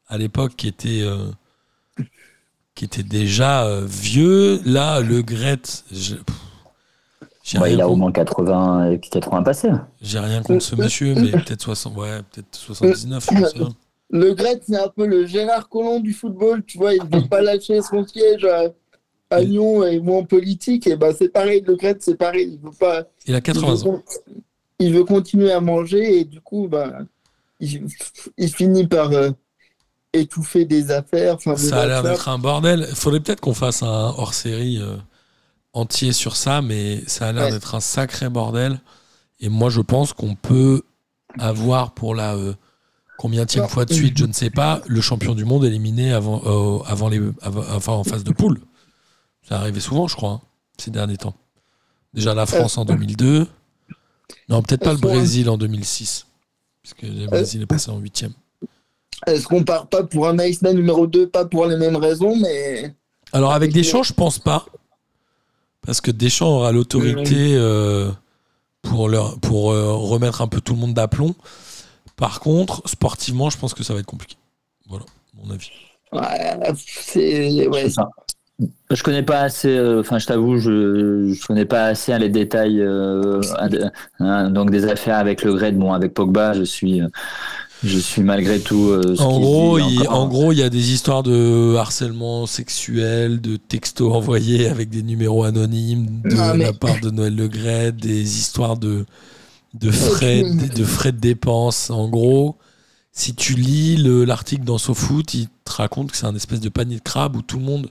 à l'époque qui était euh, qui était déjà euh, vieux. Là, le Gret, je- pff, j'ai Bah, il a au moins 80 et puis 80 passés. j'ai rien contre ce monsieur, mais peut-être 60, ouais, peut-être 79. je sais pas. Le Gret, c'est un peu le Gérard Collomb du football. Tu vois, il ne veut pas lâcher son siège à, à Lyon et ou en politique. Et ben, c'est pareil. Le Gret, c'est pareil. Il veut pas. Il a Il 80 veut, ans. il veut continuer à manger et du coup, ben, il, il finit par euh, étouffer des affaires. Enfin, des Ça a l'air d'être un bordel. Il faudrait peut-être qu'on fasse un hors-série euh, entier sur ça, mais ça a l'air Ouais. d'être un sacré bordel. Et moi, je pense qu'on peut avoir pour la euh, combien fois de suite, je ne sais pas, le champion du monde éliminé avant, euh, avant les, avant- enfin, en phase de poule. Ça arrivait souvent, je crois, hein, ces derniers temps. Déjà la France en 2002. Non, peut-être pas le Brésil en 2006. Parce que le Brésil est passé en huitième. Est-ce qu'on part pas pour un Iceman numéro 2 Pas pour les mêmes raisons, mais. Alors avec Avec Deschamps, je pense pas. Parce que Deschamps aura l'autorité euh, pour, leur, pour euh, remettre un peu tout le monde d'aplomb. Par contre, sportivement, je pense que ça va être compliqué. Voilà, mon avis. Ouais, c'est. Ouais, C'est ça. Je connais pas assez, euh, enfin je t'avoue, je, je connais pas assez hein, les détails euh, hein, donc des affaires avec le grade. Bon, avec Pogba, je suis, euh, je suis malgré tout. euh, ce En qu'il gros, dit il, encore. en gros, il y a des histoires de harcèlement sexuel, de textos envoyés avec des numéros anonymes de mais- la part de Noël Le Gret, des histoires de, de, frais, de frais de dépenses. En gros, si tu lis le- l'article dans SoFoot, il te raconte que c'est un espèce de panier de crabes où tout le monde,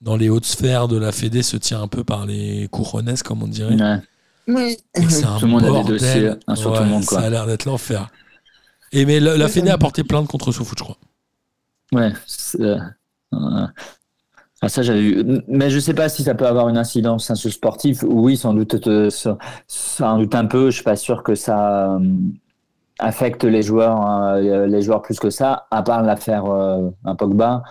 dans les hautes sphères de la Fédé, se tient un peu par les couronnes, comme on dirait. Ouais. Oui. Et que c'est un Tout le monde a des dossiers, hein, sur tout le monde, quoi. Ça a l'air d'être l'enfer. Et mais la, la Fédé a porté plainte contre SoFoot, je crois. Ouais. euh, euh, ah, ça j'avais vu. Mais je sais pas si ça peut avoir une incidence sur le sportif. Oui, sans doute, euh, sans doute un peu. Je suis pas sûr que ça affecte les joueurs, hein, les joueurs plus que ça. À part l'affaire euh, un Pogba,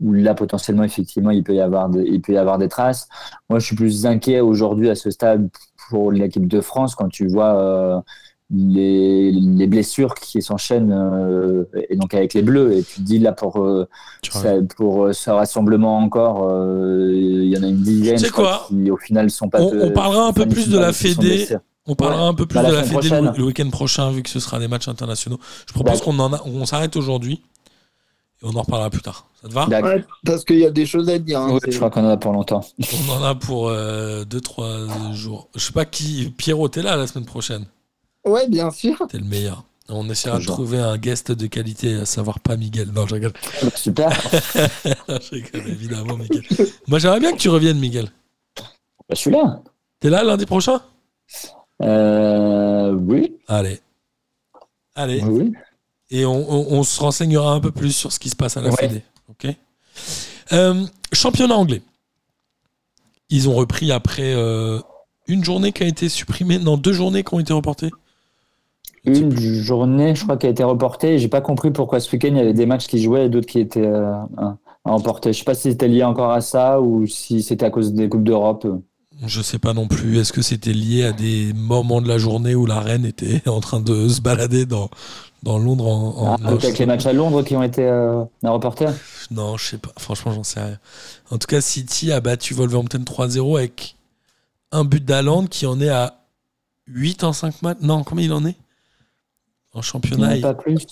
où là potentiellement effectivement il peut y avoir, des, il peut y avoir des traces. Moi, je suis plus inquiet aujourd'hui à ce stade pour l'équipe de France quand tu vois. euh, les, les blessures qui s'enchaînent euh, et donc avec les bleus et tu te dis là pour euh, ça, pour euh, ce rassemblement encore euh, il y en a une dizaine Tu sais je crois, quoi qui au final sont pas On- on parlera un peu plus de la Fédé. On parlera Ouais. un peu plus de la Fédé le, week-end prochain, vu que ce sera des matchs internationaux. Je propose qu'on en a- on s'arrête aujourd'hui et on en reparlera plus tard. Ça te va? Ouais, parce qu'il y a des choses à dire. hein, Ouais, je crois qu'on en a pour longtemps On en a pour 2-3 jours. Je sais pas qui. Pierrot, t'es là la semaine prochaine. Ouais, bien sûr. T'es le meilleur. On essaiera de trouver un guest de qualité, à savoir pas Miguel. Non, je rigole. super je rigole, évidemment, Miguel. Moi, j'aimerais bien que tu reviennes, Miguel. Bah, je suis là T'es là lundi prochain? Euh, oui Allez. Allez. oui et on, on- on se renseignera un peu plus sur ce qui se passe à la Ouais. Fédé. Ok? Euh, championnat anglais. Ils ont repris après euh, une journée qui a été supprimée, non deux journées qui ont été reportées. Une journée je crois qui a été reportée j'ai pas compris pourquoi ce week-end il y avait des matchs qui jouaient et d'autres qui étaient euh, à remporter je sais pas si c'était lié encore à ça ou si c'était à cause des coupes d'Europe Je sais pas non plus. Est-ce que c'était lié à des moments de la journée où la reine était en train de se balader dans, dans Londres en, en- Ah, avec les matchs à Londres qui ont été euh, reportés Non, je sais pas. Franchement, j'en sais rien. En tout cas, City a battu Wolverhampton 3-0 avec un but d'Aland qui en est à 8 en 5 matchs. Non, combien il en est? En championnat, Non, il... pas plus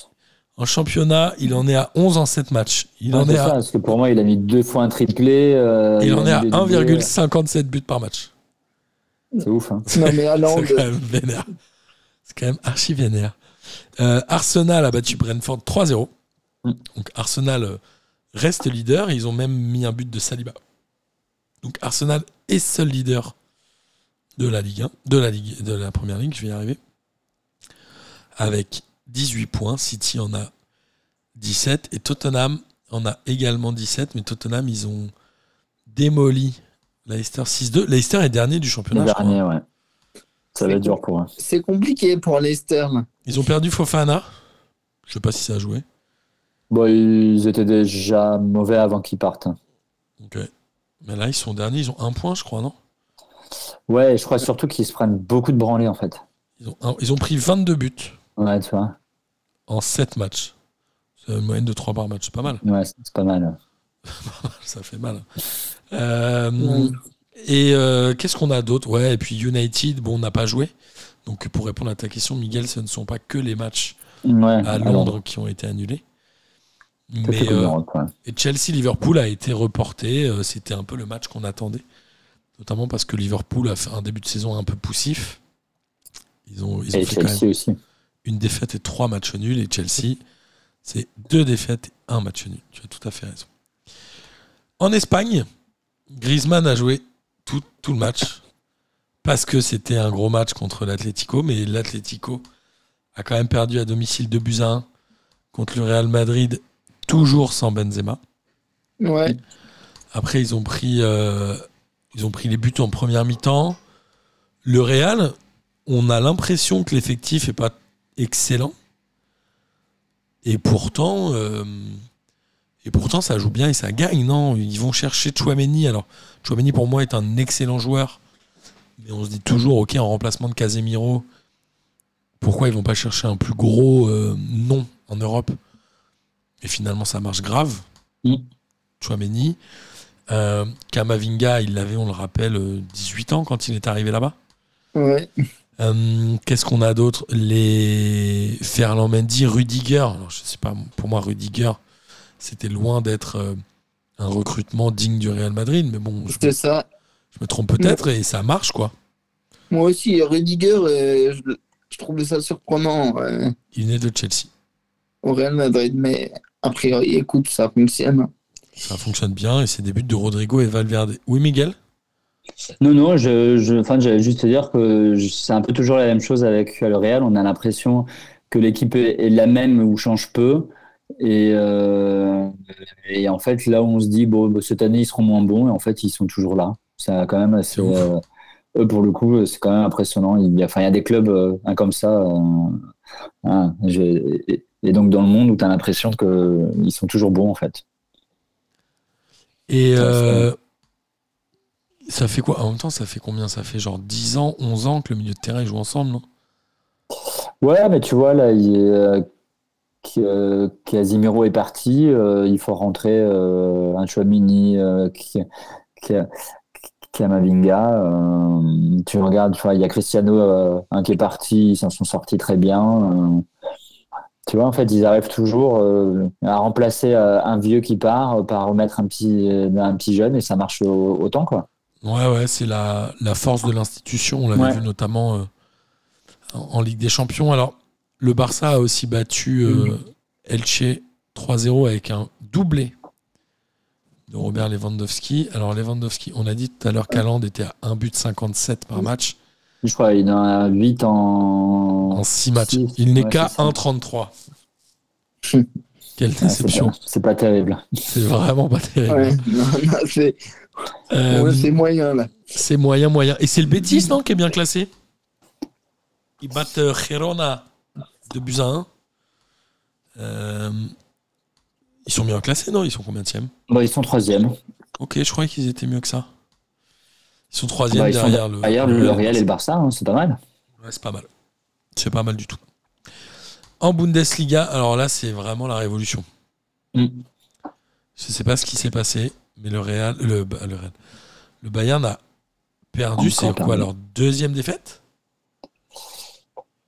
en championnat, il en est à 11 en 7 matchs. Il Ouais, en est ça, à, parce que pour moi, il a mis deux fois un triplé. euh, il en est à mis des doublés. 1,57 buts par match. C'est ouf. Hein. C'est quand même vénère. C'est quand même archi vénère. Euh, Arsenal a battu Brentford 3-0. Mm. Donc Arsenal euh, reste leader. Ils ont même mis un but de Saliba. Donc Arsenal est seul leader de la Ligue 1, de la Ligue, de la Première Ligue. Je vais y arriver. Avec 18 points. City en a 17 et Tottenham en a également 17. Mais Tottenham, ils ont démoli Leicester 6-2. Leicester est dernier du Le championnat. je crois. dernier, ouais. Ça va C'est être dur pour eux. c'est compliqué pour Leicester. Ils ont perdu Fofana. Je sais pas si ça a joué. Bon, ils étaient déjà mauvais avant qu'ils partent. Ok. Mais là, ils sont derniers. Ils ont un point, je crois, non? Ouais, je crois surtout qu'ils se prennent beaucoup de branlées, en fait. ils ont, ils ont pris 22 buts Ouais, tu vois. en 7 matchs. C'est une moyenne de 3 par match. C'est pas mal. Ouais, c'est pas mal. Ça fait mal. Euh, Ouais. Et euh, qu'est-ce qu'on a d'autre? Ouais, et puis United, bon, on n'a pas joué. Donc, pour répondre à ta question, Miguel, ce ne sont pas que les matchs Ouais, à Londres qui ont été annulés. Mais euh, Chelsea-Liverpool a été reporté. Euh, C'était un peu le match qu'on attendait. Notamment parce que Liverpool a fait un début de saison un peu poussif. Ils ont, ils ont Et fait quand même Chelsea aussi. Une défaite et trois matchs nuls. Et Chelsea, c'est deux défaites et un match nul. Tu as tout à fait raison. En Espagne, Griezmann a joué tout, tout le match parce que c'était un gros match contre l'Atlético, mais l'Atlético a quand même perdu à domicile 2 buts à 1 contre le Real Madrid, toujours sans Benzema. Ouais. Après, ils ont pris, euh, ils ont pris les buts en première mi-temps. Le Real, on a l'impression que l'effectif est pas excellent. Et pourtant, euh, et pourtant, ça joue bien et ça gagne. Non, ils vont chercher Chouameni. Alors, Chouameni pour moi est un excellent joueur, mais on se dit toujours, ok, en remplacement de Casemiro, pourquoi ils vont pas chercher un plus gros euh, nom en Europe? Et finalement, ça marche grave. Mm. Chouameni. Euh, Kamavinga, il avait, on le rappelle, euh, 18 ans quand il est arrivé là-bas. Ouais. Euh, Qu'est-ce qu'on a d'autre? Les Ferland Mendy, Rudiger. Alors, je sais pas, pour moi, Rudiger, c'était loin d'être euh, un recrutement digne du Real Madrid, mais bon, je, C'était ça. je me trompe peut-être et ça marche, quoi. Moi aussi, Rudiger, euh, je, je trouvais ça surprenant Il est de Chelsea. au Real Madrid, mais a priori, écoute, ça fonctionne. Ça fonctionne bien et c'est des buts de Rodrigo et Valverde. Oui, Miguel? Non, non, je, je, enfin, j'allais juste te dire que c'est un peu toujours la même chose avec le Real. On a l'impression que l'équipe est, la même ou change peu. Et, euh, et en fait, là où on se dit, bon, bah, cette année, ils seront moins bons, et en fait, ils sont toujours là. C'est quand même assez. Euh, eux, pour le coup, c'est quand même impressionnant. Il y a, enfin, il y a des clubs euh, comme ça. euh, hein, et, donc, dans le monde où tu as l'impression qu'ils sont toujours bons, en fait. Et euh, ça fait quoi? En même temps, ça fait combien? Ça fait genre 10 ans, 11 ans que le milieu de terrain jouent ensemble, non? Ouais, mais tu vois, là, est, euh, euh, Casimiro est parti. euh, il faut rentrer un Chouamini, qui, Kamavinga. tu regardes, il y a Cristiano un qui est parti, ils s'en sont sortis très bien. tu vois, en fait, ils arrivent toujours à remplacer un vieux qui part par remettre un petit, un petit jeune et ça marche au- autant, quoi. Ouais, ouais, c'est la, la force de l'institution. On l'avait Ouais. vu notamment euh, en, en Ligue des Champions. Alors, le Barça a aussi battu euh, Elche 3-0 avec un doublé de Robert Lewandowski. Alors, Lewandowski, on a dit tout à l'heure qu'Aland était à 1 but 57 par match Je crois qu'il en a 8 en. en 6 matchs. Il n'est ouais, qu'à c'est ça. 1,33. Quelle Ah, c'est déception. pas, c'est pas terrible. C'est vraiment pas terrible. Ouais, non, non, c'est Euh, ouais, c'est moyen là. C'est moyen, moyen. Et c'est le Betis, non, qui est bien classé? Ils battent euh, Girona de buts à 1. Euh, ils sont bien classés, non? Ils sont combien de Bon, ils sont troisième. Ok, je croyais qu'ils étaient mieux que ça. Ils sont troisième Bah, sont derrière le. derrière le Real et le Barça, hein, c'est pas mal. Ouais, c'est pas mal. C'est pas mal du tout. En Bundesliga, alors là, c'est vraiment la révolution. Mm. Je sais pas ce qui s'est passé, mais le Real, le, le, Real- le Bayern a perdu. C'est quoi leur deuxième défaite?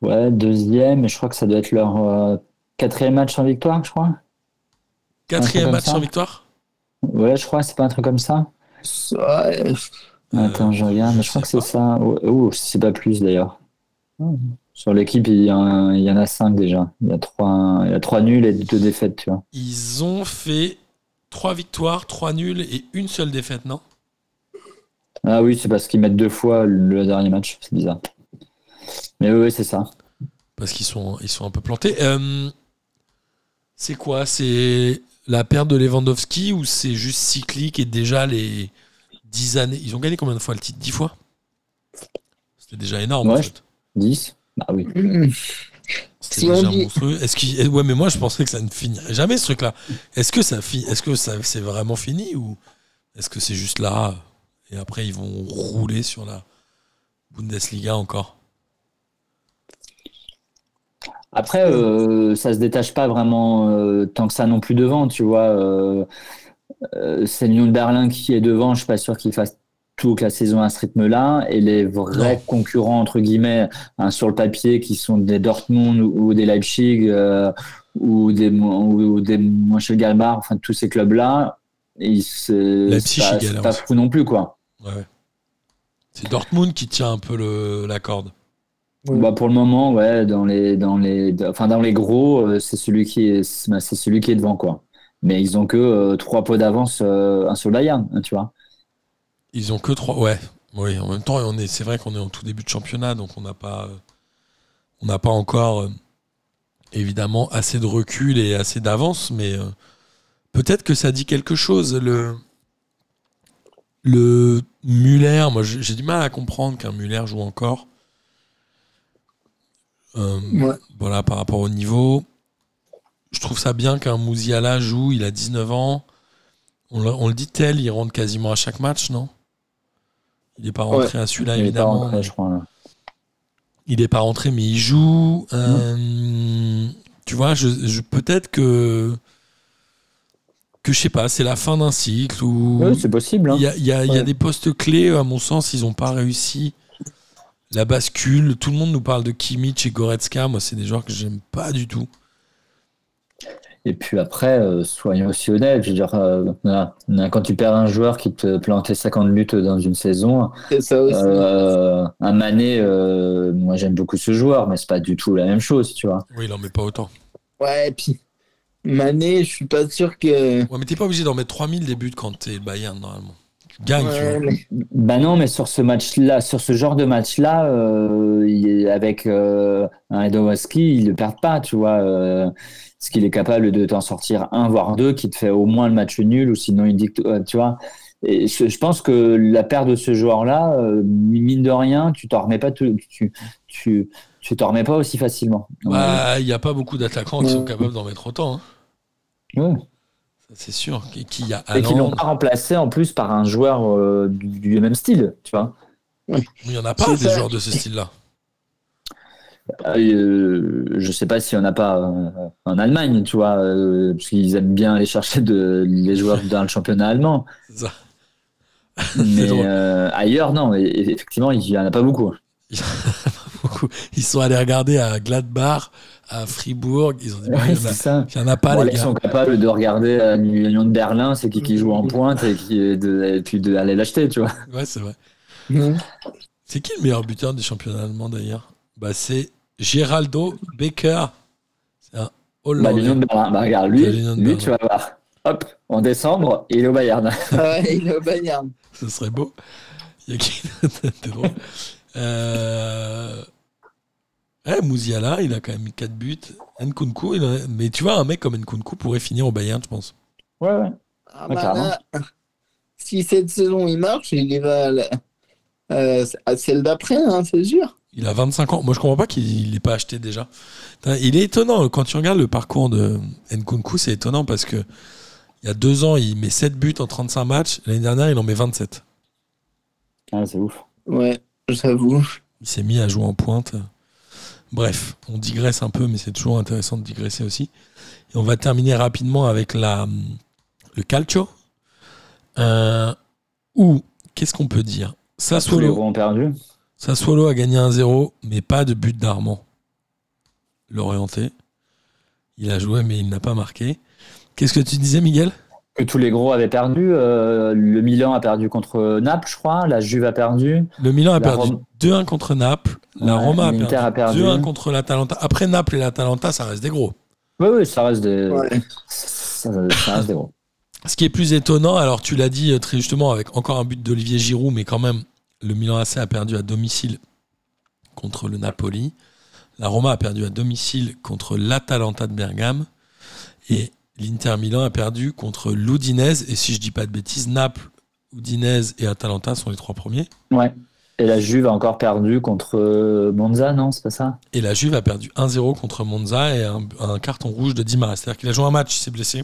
Ouais, deuxième, et je crois que ça doit être leur euh, quatrième match sans victoire, je crois. Quatrième match sans victoire? Ouais, je crois, c'est pas un truc comme ça. Attends, je regarde, mais je crois que c'est ça. Ou ou c'est pas plus d'ailleurs. Sur l'équipe, il y, en a- il y en a cinq déjà. Il y a trois, il y a trois nuls et deux défaites, tu vois. Ils ont fait trois victoires, trois nuls et une seule défaite, non? Ah oui, c'est parce qu'ils mettent deux fois le dernier match, c'est bizarre. Mais oui, c'est ça. Parce qu'ils sont, ils sont un peu plantés. Euh, c'est quoi? C'est la perte de Lewandowski ou c'est juste cyclique et déjà les 10 années? Ils ont gagné combien de fois le titre? 10 fois? C'était déjà énorme en Ouais. fait. 10 Bah oui. C'était Si on déjà dit- monstrueux. Est-ce qu'il- ouais, mais moi je pensais que ça ne finirait jamais ce truc-là. Est-ce que ça fi- Est-ce que ça c'est vraiment fini ou est-ce que c'est juste là et après ils vont rouler sur la Bundesliga encore? Après, euh, ça se détache pas vraiment euh, tant que ça non plus devant, tu vois. Euh, euh, c'est Lyon Berlin qui est devant, je suis pas sûr qu'il fasse toute la saison à ce rythme-là. Et les vrais Non. concurrents, entre guillemets, hein, sur le papier, qui sont des Dortmund ou, ou des Leipzig euh, ou des, ou des Mönchengladbach, enfin tous ces clubs-là, ils c'est pas, pas fou non plus, quoi. Ouais. C'est Dortmund qui tient un peu le, la corde. Bah, pour le moment, ouais, dans les, dans les, enfin, dans les gros, c'est celui qui est, c'est bah, c'est celui qui est devant, quoi. Mais ils ont que euh, trois pots d'avance, euh, un sur le Bayern, tu vois. Ils ont que trois. Ouais. Oui, en même temps, on est, c'est vrai qu'on est en tout début de championnat, donc on n'a pas, euh, on n'a pas encore euh, évidemment assez de recul et assez d'avance, mais euh, peut-être que ça dit quelque chose. Le, le Muller, moi j'ai j'ai du mal à comprendre qu'un Muller joue encore. Euh, Ouais. Voilà, par rapport au niveau. Je trouve ça bien qu'un Mouziala joue, il a 19 ans. On, le- on le dit tel, il rentre quasiment à chaque match, non? Il n'est pas rentré à celui-là, Il est pas évidemment. rentré, je crois. là. Il n'est pas rentré, mais il joue. Euh, tu vois, je, je- peut-être que. Que je sais pas, c'est la fin d'un cycle ou. C'est possible. hein. Il y a, y y des postes clés, à mon sens, ils n'ont pas réussi. La bascule, tout le monde nous parle de Kimmich et Goretzka. Moi, c'est des joueurs que j'aime pas du tout. Et puis après, euh, soyons aussi honnêtes. Je veux dire, euh, quand tu perds un joueur qui te plantait 50 buts dans une saison, ça aussi. euh, un Mané, euh, moi j'aime beaucoup ce joueur, mais c'est pas du tout la même chose, tu vois. Oui, il en met pas autant. Ouais, et puis Mané, je suis pas sûr que. Ouais, mais t'es pas obligé d'en mettre 3000 des buts quand t'es Bayern, normalement. Tu gagnes, Ouais, mais- Bah non, mais sur ce match-là, sur ce genre de match-là, euh, avec euh, un Edowaski, ils le perdent pas, tu vois. Euh, parce qu'il est capable de t'en sortir un, voire deux, qui te fait au moins le match nul, ou sinon il dit que, euh, tu vois. Et je, je pense que la perte de ce joueur-là, euh, mine de rien, tu t'en remets pas, tout- tu, tu, tu t'en remets pas aussi facilement. Bah, il n'y a pas beaucoup d'attaquants qui sont capables d'en mettre autant. hein. Ouais. C'est sûr. Qui, qui y a Et l'ont pas remplacé en plus par un joueur euh, du, du même style, tu vois. Il n'y en a pas des ça. joueurs de ce style-là. Euh, je sais pas s'il y en a pas euh, en Allemagne, tu vois, euh, parce qu'ils aiment bien aller chercher de, les joueurs dans le championnat allemand. Ça. Mais euh, ailleurs, non, et- et effectivement, il y en a pas beaucoup. Beaucoup. Ils sont allés regarder à Gladbach, à Fribourg. Ils ont dit, Ouais, il y en a- ça. il y en a pas, Bon, là, les ils gars. sont capables de regarder à l'Union de Berlin, c'est qui qui joue en pointe et, qui, et de, et puis d'aller l'acheter, tu vois. Ouais, c'est vrai. Mhm. C'est qui le meilleur buteur du championnat allemand d'ailleurs? Bah, C'est Geraldo Becker. C'est un Bah, l'Union de Berlin, bah, regarde, lui, lui, Berlin. tu vas voir. Hop, en décembre, il est au Bayern. Ouais, il est au Bayern. Ce serait beau. Il y a qui drôle. Euh... Ouais, Mouziala, il a quand même mis 4 buts. Nkunku, il a- mais tu vois, un mec comme Nkunku pourrait finir au Bayern, je pense. Ouais, ouais. Ah, bah, là, si cette saison il marche, il y va à, la- euh, à celle d'après, hein, c'est sûr. Il a 25 ans. Moi, je comprends pas qu'il l'ait pas acheté déjà. Il est étonnant. Quand tu regardes le parcours de Nkunku, c'est étonnant parce que il y a deux ans, il met 7 buts en 35 matchs. L'année dernière, il en met 27. Ah, c'est ouf. Ouais, j'avoue. Il s'est mis à jouer en pointe. Bref, on digresse un peu, mais c'est toujours intéressant de digresser aussi. Et on va terminer rapidement avec la, le calcio. Euh, où, qu'est-ce qu'on peut dire? Tous les Sassuolo, gros ont perdu. Sassuolo a gagné 1-0, mais pas de but d'Armand. L'orienté. Il a joué, mais il n'a pas marqué. Qu'est-ce que tu disais, Miguel? Que tous les gros avaient perdu. Euh, le Milan a perdu contre Naples, je crois. La Juve a perdu. Le Milan a La perdu Rome- 2-1 contre Naples. La Ouais, Roma a perdu, a perdu. 2-1 contre l'Atalanta. Après Naples et l'Atalanta, ça reste des gros. Oui, oui, ça reste des. Ouais. Ça, ça reste des gros. Ce qui est plus étonnant, alors tu l'as dit euh, très justement avec encore un but d'Olivier Giroud, mais quand même, le Milan AC a perdu à domicile contre le Napoli. La Roma a perdu à domicile contre l'Atalanta de Bergame. Et l'Inter Milan a perdu contre l'Udinese. Et si je dis pas de bêtises, Naples, Udinese et Atalanta sont les trois premiers. Ouais. Et la Juve a encore perdu contre euh, Monza, non C'est pas ça? Et la Juve a perdu 1-0 contre Monza et un, un carton rouge de Di Maria. C'est-à-dire qu'il a joué un match, il s'est blessé.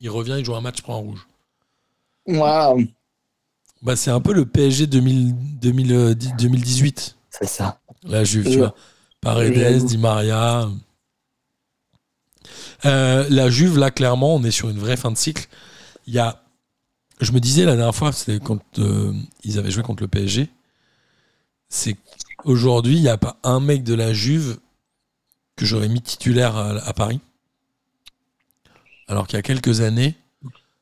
Il revient, il joue un match, il prend un rouge. Waouh. Bah, c'est un peu le PSG 2000 2010 2018. C'est ça. La Juve, tu vois. Paredes. Di Maria. Euh, la Juve, là, clairement, on est sur une vraie fin de cycle. Il y a. Je me disais la dernière fois, c'était quand euh, ils avaient joué contre le PSG. C'est qu'aujourd'hui, il n'y a pas un mec de la Juve que j'aurais mis titulaire à, à Paris. Alors qu'il y a quelques années,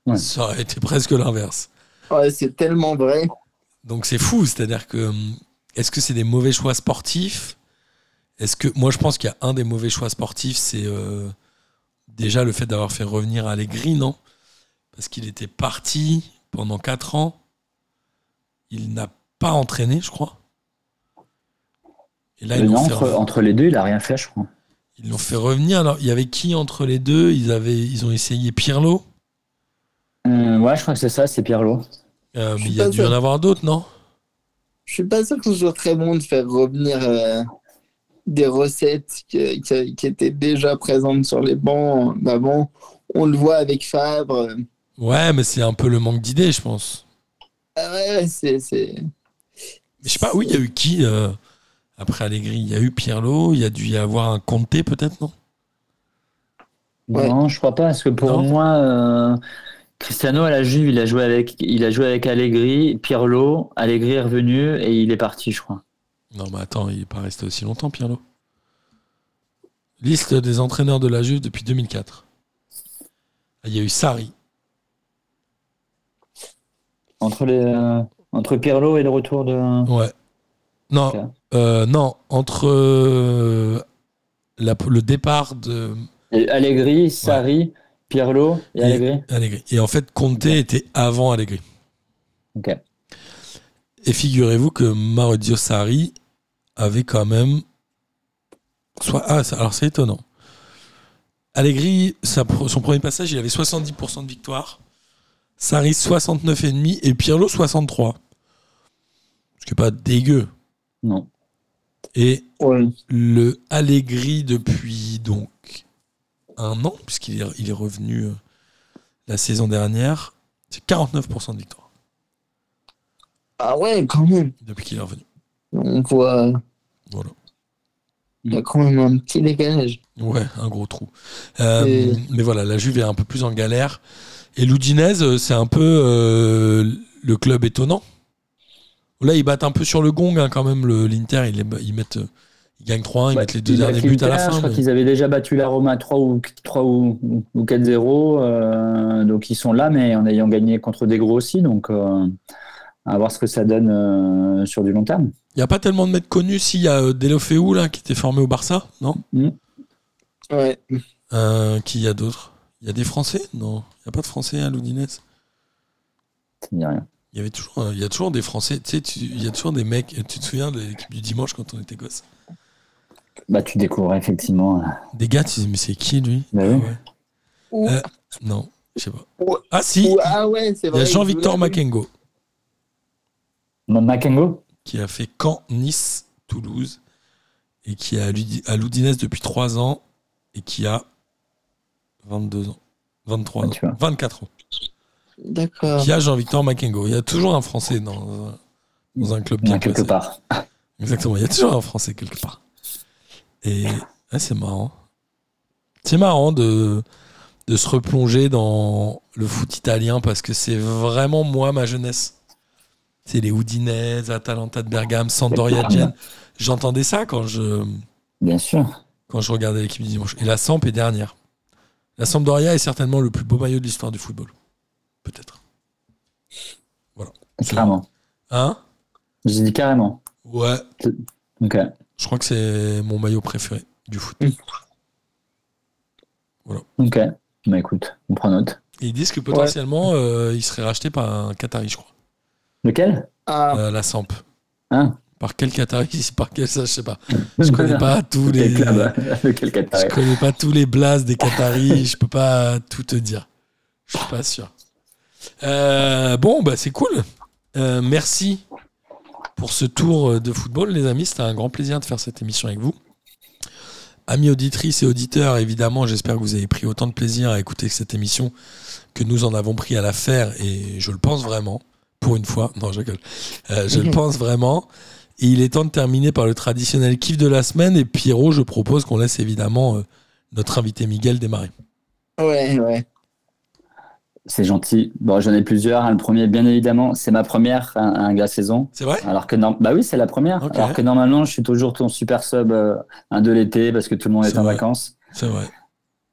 Ouais. ça aurait été presque l'inverse. Ouais, c'est tellement vrai. Donc c'est fou, c'est-à-dire que hum, est-ce que c'est des mauvais choix sportifs? Est-ce que moi je pense qu'il y a un des mauvais choix sportifs, c'est euh, déjà le fait d'avoir fait revenir Allegri, non? Parce qu'il était parti pendant 4 ans. Il n'a pas entraîné, je crois. Et là, Euh, ils non, entre, re- entre les deux, il a rien fait, je crois. ils l'ont fait revenir. Alors, il y avait qui entre les deux? Ils, avaient, ils ont essayé Pirlo, Euh, ouais, je crois que c'est ça, c'est Pirlo. Euh, Je mais suis il y a pas dû en avoir d'autres, non? Je suis pas sûr que ce soit très bon de faire revenir euh, des recettes qui, qui- qui étaient déjà présentes sur les bancs d'avant. On le voit avec Fabre. Ouais, mais c'est un peu le manque d'idées, je pense. Ah ouais, c'est. je sais pas, oui, il y a eu qui euh, après Allegri? Il y a eu Pirlo, il y a dû y avoir un Conte peut-être, non? Ouais. Non, je crois pas, parce que pour Non? moi, euh, Cristiano à la Juve, il a joué avec, il a joué avec Allegri, Pirlo, Allegri est revenu et il est parti, je crois. Non, mais attends, il n'est pas resté aussi longtemps, Pirlo. Liste des entraîneurs de la Juve depuis 2004. Ah, Il y a eu Sarri. Entre les, euh, entre Pirlo et le retour de. Ouais. Non, euh, non, entre euh, la- le départ de Et Allegri, Sarri, Pirlo et Et- Allegri. Et en fait, Conte était avant Allegri. Ok. Et figurez-vous que Maurizio Sarri avait quand même. Soit... Ah, alors c'est étonnant. Allegri, sa son premier passage, il avait 70% de victoire. Sarri 69,5 et Pirlo 63. Ce qui n'est pas dégueu. Non. Et Ouais. le Allegri depuis donc un an, puisqu'il est, il est revenu euh, la saison dernière, c'est 49% de victoire Ah ouais, quand même. depuis qu'il est revenu. On voit. Voilà. Il y a quand même un petit décalage. Ouais, un gros trou. Euh, Et- Mais voilà, la Juve est un peu plus en galère. Et l'Udinese, euh, c'est un peu euh, le club étonnant. Là, ils battent un peu sur le gong hein, quand même. le- L'Inter, ils, mettent, euh, ils gagnent 3-1, ils Ouais, mettent les deux derniers buts à la fin. Je crois mais- qu'ils avaient déjà battu la Roma 3 ou, 3 ou, ou 4-0. euh, donc ils sont là, mais en ayant gagné contre des gros aussi. Donc euh, à voir ce que ça donne euh, sur du long terme. Il n'y a pas tellement de mecs connus. S'il y a Delofeu là, qui était formé au Barça, non? Ouais. Euh, Qui y a d'autres? Il y a des Français? Non, il n'y a pas de Français à l'Udinese. Ça me dit rien. Il y avait toujours, il y a toujours des Français. Tu sais, tu- il y a toujours des mecs. Tu te souviens de l'équipe du dimanche quand on était gosse Bah, tu découvres effectivement. euh, Des gars, tu dis mais c'est qui lui? Bah Ah oui. ouais. Ou, Euh, Non, je sais pas. ou- Ah si, ou- ah ouais, c'est il y vrai. a Jean-Victor. Makengo Non, Makengo? Qui a fait Caen, Nice, Toulouse et qui est à l'Udi- à l'Udinese depuis 3 ans et qui a 22 ans, 23 Ah, ans, tu vois. 24 ans. D'accord. Qui a Jean-Victor Makengo. Il y a toujours un Français dans un, dans un club Il y en bien a quelque part. Exactement, il y a toujours un Français quelque part. Et ouais, c'est marrant. C'est marrant de, de se replonger dans le foot italien parce que c'est vraiment moi ma jeunesse. C'est les Udinese, Atalanta de Bergame, Sampdoria de Gênes. J'entendais ça quand je, Bien sûr. quand je regardais l'équipe du dimanche. Et la Samp est dernière. La Sampdoria est certainement le plus beau maillot de l'histoire du football. Peut-être. Carrément. Hein? J'ai dit carrément. Ouais, Ok. Je crois que c'est mon maillot préféré du foot. Ok. Bah écoute, on prend note. Et ils disent que potentiellement, euh, il serait racheté par un Qatari, je crois. Lequel? Ah, Euh, la Samp. Hein Par quel Qatari? Par quel ça, je sais pas. Je connais pas tous les. Club? Je connais pas tous les blasts des Qataris. je peux pas tout te dire. Je suis pas sûr. Euh, bon, bah c'est cool. Euh, merci pour ce tour de football, les amis. C'était un grand plaisir de faire cette émission avec vous. Amis auditrices et auditeurs, évidemment, j'espère que vous avez pris autant de plaisir à écouter cette émission que nous en avons pris à la faire, et je le pense vraiment, pour une fois. Non, je rigole. Euh, je le pense vraiment. Et il est temps de terminer par le traditionnel kiff de la semaine. Et Pierrot, je propose qu'on laisse évidemment euh, notre invité Miguel démarrer. ouais, ouais. C'est gentil. Bon, j'en ai plusieurs. Le premier, bien évidemment, c'est ma première un, un saison. C'est vrai? Alors que non, bah oui, c'est la première. Alors que normalement, je suis toujours ton super sub euh, un de l'été parce que tout le monde est, en vrai. vacances. C'est vrai.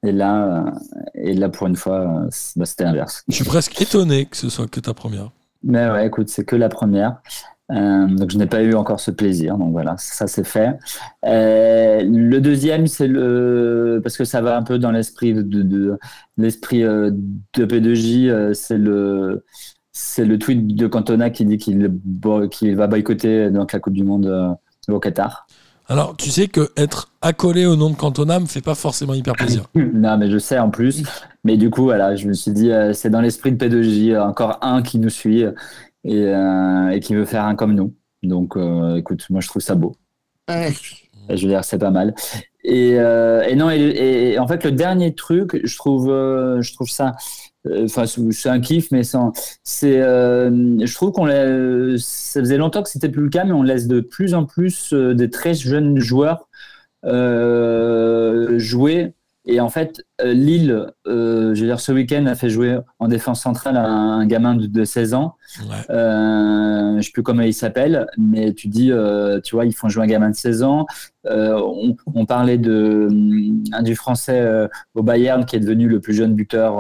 Et là, euh, et là pour une fois, euh, bah, c'était l'inverse. Je suis presque étonné que ce soit que ta première. Mais ouais, écoute, c'est que la première. Euh, donc je n'ai pas eu encore ce plaisir, donc voilà, ça c'est fait. Euh, le deuxième, c'est le parce que ça va un peu dans l'esprit de, de, l'esprit euh, de P2J, euh, c'est le c'est le tweet de Cantona qui dit qu'il qu'il va boycotter donc la Coupe du Monde au Qatar. Alors, tu sais que être accolé au nom de Cantona me fait pas forcément hyper plaisir. non, mais je sais en plus. Mais du coup, voilà, je me suis dit, euh, c'est dans l'esprit de P2J, encore un qui nous suit et, euh, et qui veut faire un comme nous. Donc, euh, écoute, moi, je trouve ça beau. Ouais. Je veux dire, c'est pas mal. Et, euh, et non, et, et en fait, le dernier truc, je trouve, je trouve ça, enfin, c'est un kiff, mais sans, c'est, je trouve qu'on ça faisait longtemps que c'était plus le cas, mais on laisse de plus en plus des très jeunes joueurs euh, jouer. Et en fait, euh, Lille, euh, je veux dire, ce week-end a fait jouer en défense centrale un, un gamin de, de 16 ans. Ouais. Euh, je sais plus comment il s'appelle, mais tu dis, euh, tu vois, ils font jouer un gamin de 16 ans. On, on parlait de du français au Bayern qui est devenu le plus jeune buteur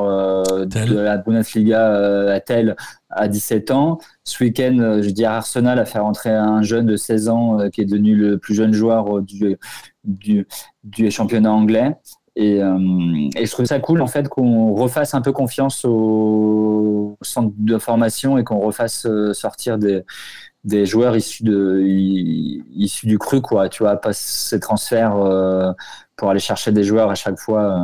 de la Bundesliga à Tel à 17 ans. Ce week-end, je dis à Arsenal a fait rentrer un jeune de 16 ans qui est devenu le plus jeune joueur du, du, du championnat anglais. Et, euh, et je trouve ça cool en fait qu'on refasse un peu confiance au centre de formation et qu'on refasse euh, sortir des, des joueurs issus de issus du cru quoi. Tu vois, pas ces transferts euh, pour aller chercher des joueurs à chaque fois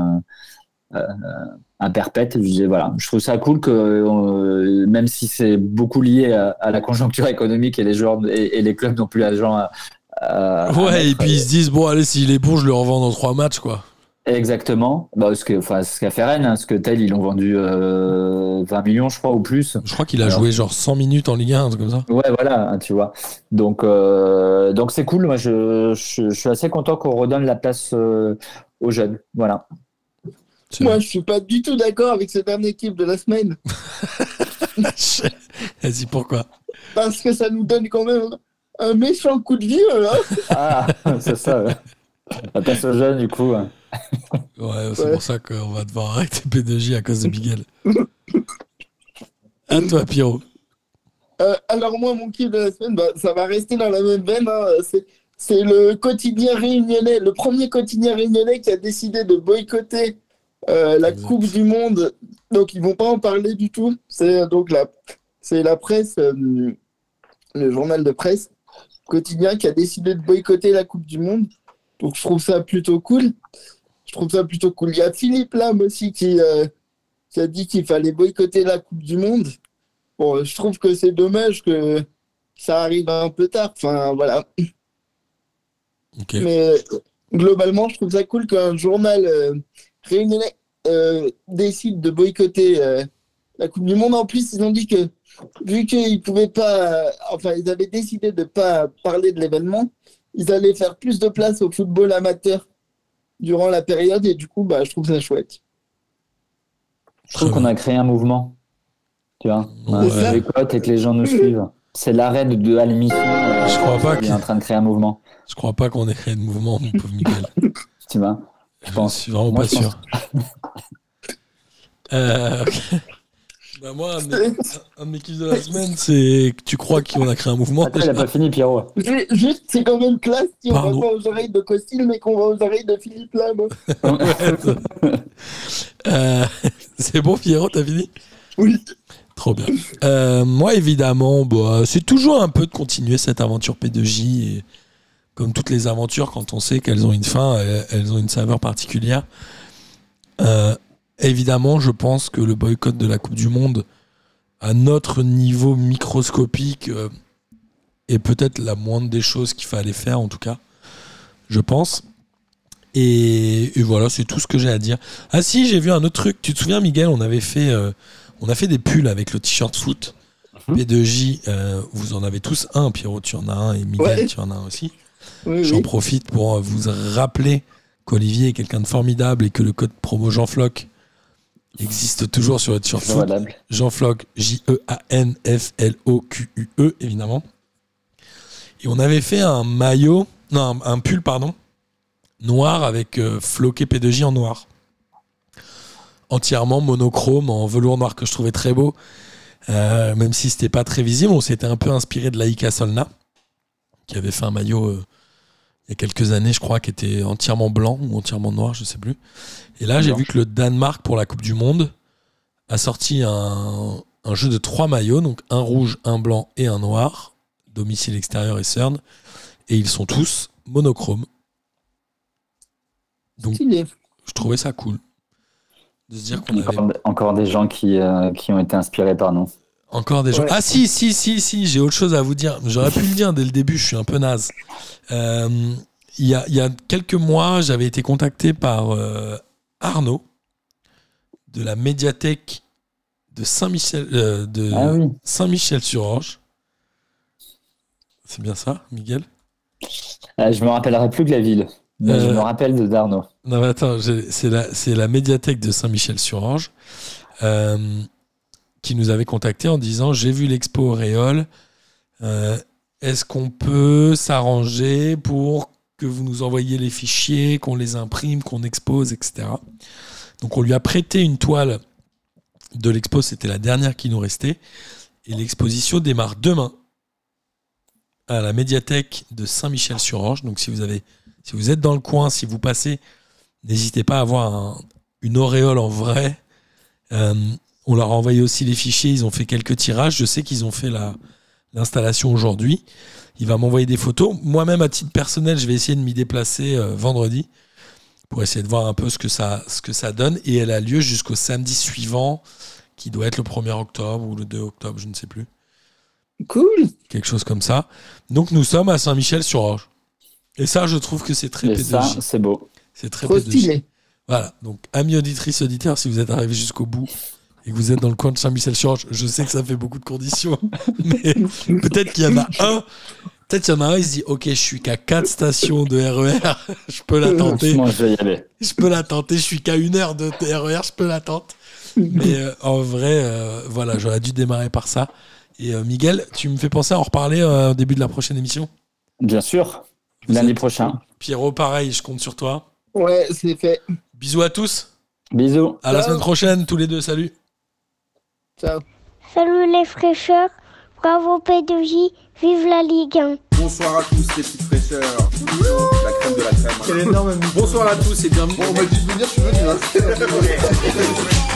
à perpète. Je disais, voilà, je trouve ça cool que euh, même si c'est beaucoup lié à, à la conjoncture économique et les joueurs et, et les clubs n'ont plus l'argent à, à- à Ouais, et puis ils se disent, bon, allez, s'il est bon, je le revends dans trois matchs, quoi. Exactement. Bah, ce que, enfin, ce qu'a fait Rennes, hein, ce que tel, ils l'ont vendu euh, 20 millions, je crois, ou plus. Je crois qu'il a Alors. joué genre 100 minutes en Ligue 1, un truc comme ça. Ouais, voilà, hein, tu vois. Donc, euh, donc c'est cool. Moi, je, je, je suis assez content qu'on redonne la place euh, aux jeunes. Voilà. Moi, je suis pas du tout d'accord avec cette dernière équipe de la semaine. Vas-y, pourquoi? Parce que ça nous donne quand même un méchant coup de vieux. Là. Ah, c'est ça. ouais. La place aux jeunes, du coup. hein. Ouais, c'est Ouais. pour ça qu'on va devoir arrêter P2J à cause de Miguel. à toi, Pierrot. Euh, alors moi, mon kiff de la semaine, bah, ça va rester dans la même veine. hein. C'est, le quotidien réunionnais, le premier quotidien réunionnais qui a décidé de boycotter euh, la. Coupe du Monde. Donc ils vont pas en parler du tout. C'est euh, donc la, c'est la presse, euh, le journal de presse quotidien qui a décidé de boycotter la Coupe du Monde. Donc je trouve ça plutôt cool. Je trouve ça plutôt cool. Il y a Philippe Lam aussi qui, euh, qui a dit qu'il fallait boycotter la Coupe du Monde. Bon, je trouve que c'est dommage que ça arrive un peu tard. Enfin, voilà. Mais euh, globalement, je trouve ça cool qu'un journal euh, réunionnais euh, décide de boycotter euh, la Coupe du Monde. En plus, ils ont dit que vu qu'ils pouvaient pas, euh, enfin, ils avaient décidé de pas parler de l'événement, ils allaient faire plus de place au football amateur durant la période et du coup, bah, je trouve ça chouette. Je trouve qu'on a créé un mouvement. Tu vois boycotte et que les gens nous suivent. C'est l'arrêt de, de à l'émission. euh, Je crois pas qui est en train de créer un mouvement. Je crois pas qu'on ait créé de mouvement, mon pauvre Miguel. Tu vois Je pense. suis vraiment Moi, pas sûr. Euh. Bah moi, un de, mes, un de mes kiffs de la semaine, c'est que tu crois qu'on a créé un mouvement. Attends, il a pas fini, Pierrot. Ju- Juste, c'est quand même classe si on Pardon. va pas aux oreilles de Costil, mais qu'on va aux oreilles de Philippe Lam. Euh, c'est bon, Pierrot, t'as fini? Oui. Trop bien. Euh, moi, évidemment, bah, c'est toujours un peu de continuer cette aventure P2J. Et comme toutes les aventures, quand on sait qu'elles ont une fin, elles, elles ont une saveur particulière. Euh, évidemment, je pense que le boycott de la Coupe du Monde, à notre niveau microscopique, euh, est peut-être la moindre des choses qu'il fallait faire, en tout cas. Je pense. Et, et voilà, c'est tout ce que j'ai à dire. Ah si, j'ai vu un autre truc. Tu te souviens, Miguel, on avait fait, euh, on a fait des pulls avec le t-shirt foot. Mhm. P2J, euh, vous en avez tous un. Pierrot, tu en as un. Et Miguel, Ouais. tu en as un aussi. Oui, J'en oui. profite pour vous rappeler qu'Olivier est quelqu'un de formidable et que le code promo Jean Floc existe toujours sur foot. Valable. Jean Floc, J-E-A-N-F-L-O-Q-U-E, évidemment. Et on avait fait un maillot, non, un, un pull, pardon, noir avec euh, floqué P2J en noir. Entièrement monochrome, en velours noir que je trouvais très beau. Euh, même si c'était pas très visible, on s'était un peu inspiré de Laïka Solna, qui avait fait un maillot euh, il y a quelques années, je crois, qui était entièrement blanc ou entièrement noir, je sais plus. Et là, j'ai vu que le Danemark, pour la Coupe du Monde, a sorti un, un jeu de trois maillots, donc un rouge, un blanc et un noir, domicile extérieur et CERN, et ils sont tous monochromes. Donc, je trouvais ça cool de se dire qu'on avait Encore, encore des gens qui, euh, qui ont été inspirés par nous. Encore des gens. Ouais. Ah si, si, si, si, j'ai autre chose à vous dire. J'aurais pu le dire dès le début, je suis un peu naze. Euh, Il y, a, il y a quelques mois, j'avais été contacté par euh, Arnaud de la médiathèque de Saint-Michel euh, de Ah oui. Saint-Michel-sur-Orge. C'est bien ça, Miguel? Je me rappellerai plus de la ville. Mais je me rappelle de Darno. Non, mais attends, c'est la, médiathèque de Saint-Michel-sur-Orge euh, qui nous avait contacté en disant J'ai vu l'expo Auréole. euh, Est-ce qu'on peut s'arranger pour que vous nous envoyiez les fichiers, qu'on les imprime, qu'on expose, etc. Donc, on lui a prêté une toile de l'expo, c'était la dernière qui nous restait. Et l'exposition démarre demain à la médiathèque de Saint-Michel-sur-Orge. Donc, si vous avez si vous êtes dans le coin, si vous passez, n'hésitez pas à avoir un- une auréole en vrai. Euh, on leur a envoyé aussi les fichiers, ils ont fait quelques tirages. Je sais qu'ils ont fait la- l'installation aujourd'hui. Il va m'envoyer des photos. Moi-même, à titre personnel, je vais essayer de m'y déplacer euh, vendredi pour essayer de voir un peu ce que ça, ce que ça donne. Et elle a lieu jusqu'au samedi suivant, qui doit être le 1er octobre ou le 2 octobre, je ne sais plus Cool. quelque chose comme ça. Donc nous sommes à Saint-Michel-sur-Orge. Et ça, je trouve que c'est très Et ça, pédagogique. c'est beau. C'est très Trop pédagogique. stylé. Voilà. Donc, amis auditrices, auditeurs, si vous êtes arrivés jusqu'au bout et que vous êtes dans le coin de Saint-Michel-sur-Orge, je sais que ça fait beaucoup de conditions, mais peut-être qu'il y en a un. Peut-être qu'il y en a un, il se dit Ok, je suis qu'à 4 stations de RER, je peux la tenter. Franchement, je vais y aller. Je peux la tenter. Je suis qu'à une heure de RER, je peux la tenter. Mais euh, en vrai, euh, voilà, j'aurais dû démarrer par ça. Et euh, Miguel, tu me fais penser à en reparler euh, au début de la prochaine émission? Bien sûr. Vous Lundi êtes- prochain. Pierrot, pareil, je compte sur toi. Ouais, c'est fait. Bisous à tous. Bisous. À la semaine prochaine, tous les deux. Salut. Ciao. Salut les fraîcheurs, bravo P2J, vive la Ligue 1. Bonsoir à tous les petites fraîcheurs. La crème de la crème. Quel énorme Bonsoir à tous et bienvenue. Bon, on m'a dit de venir, je suis venu. Hein.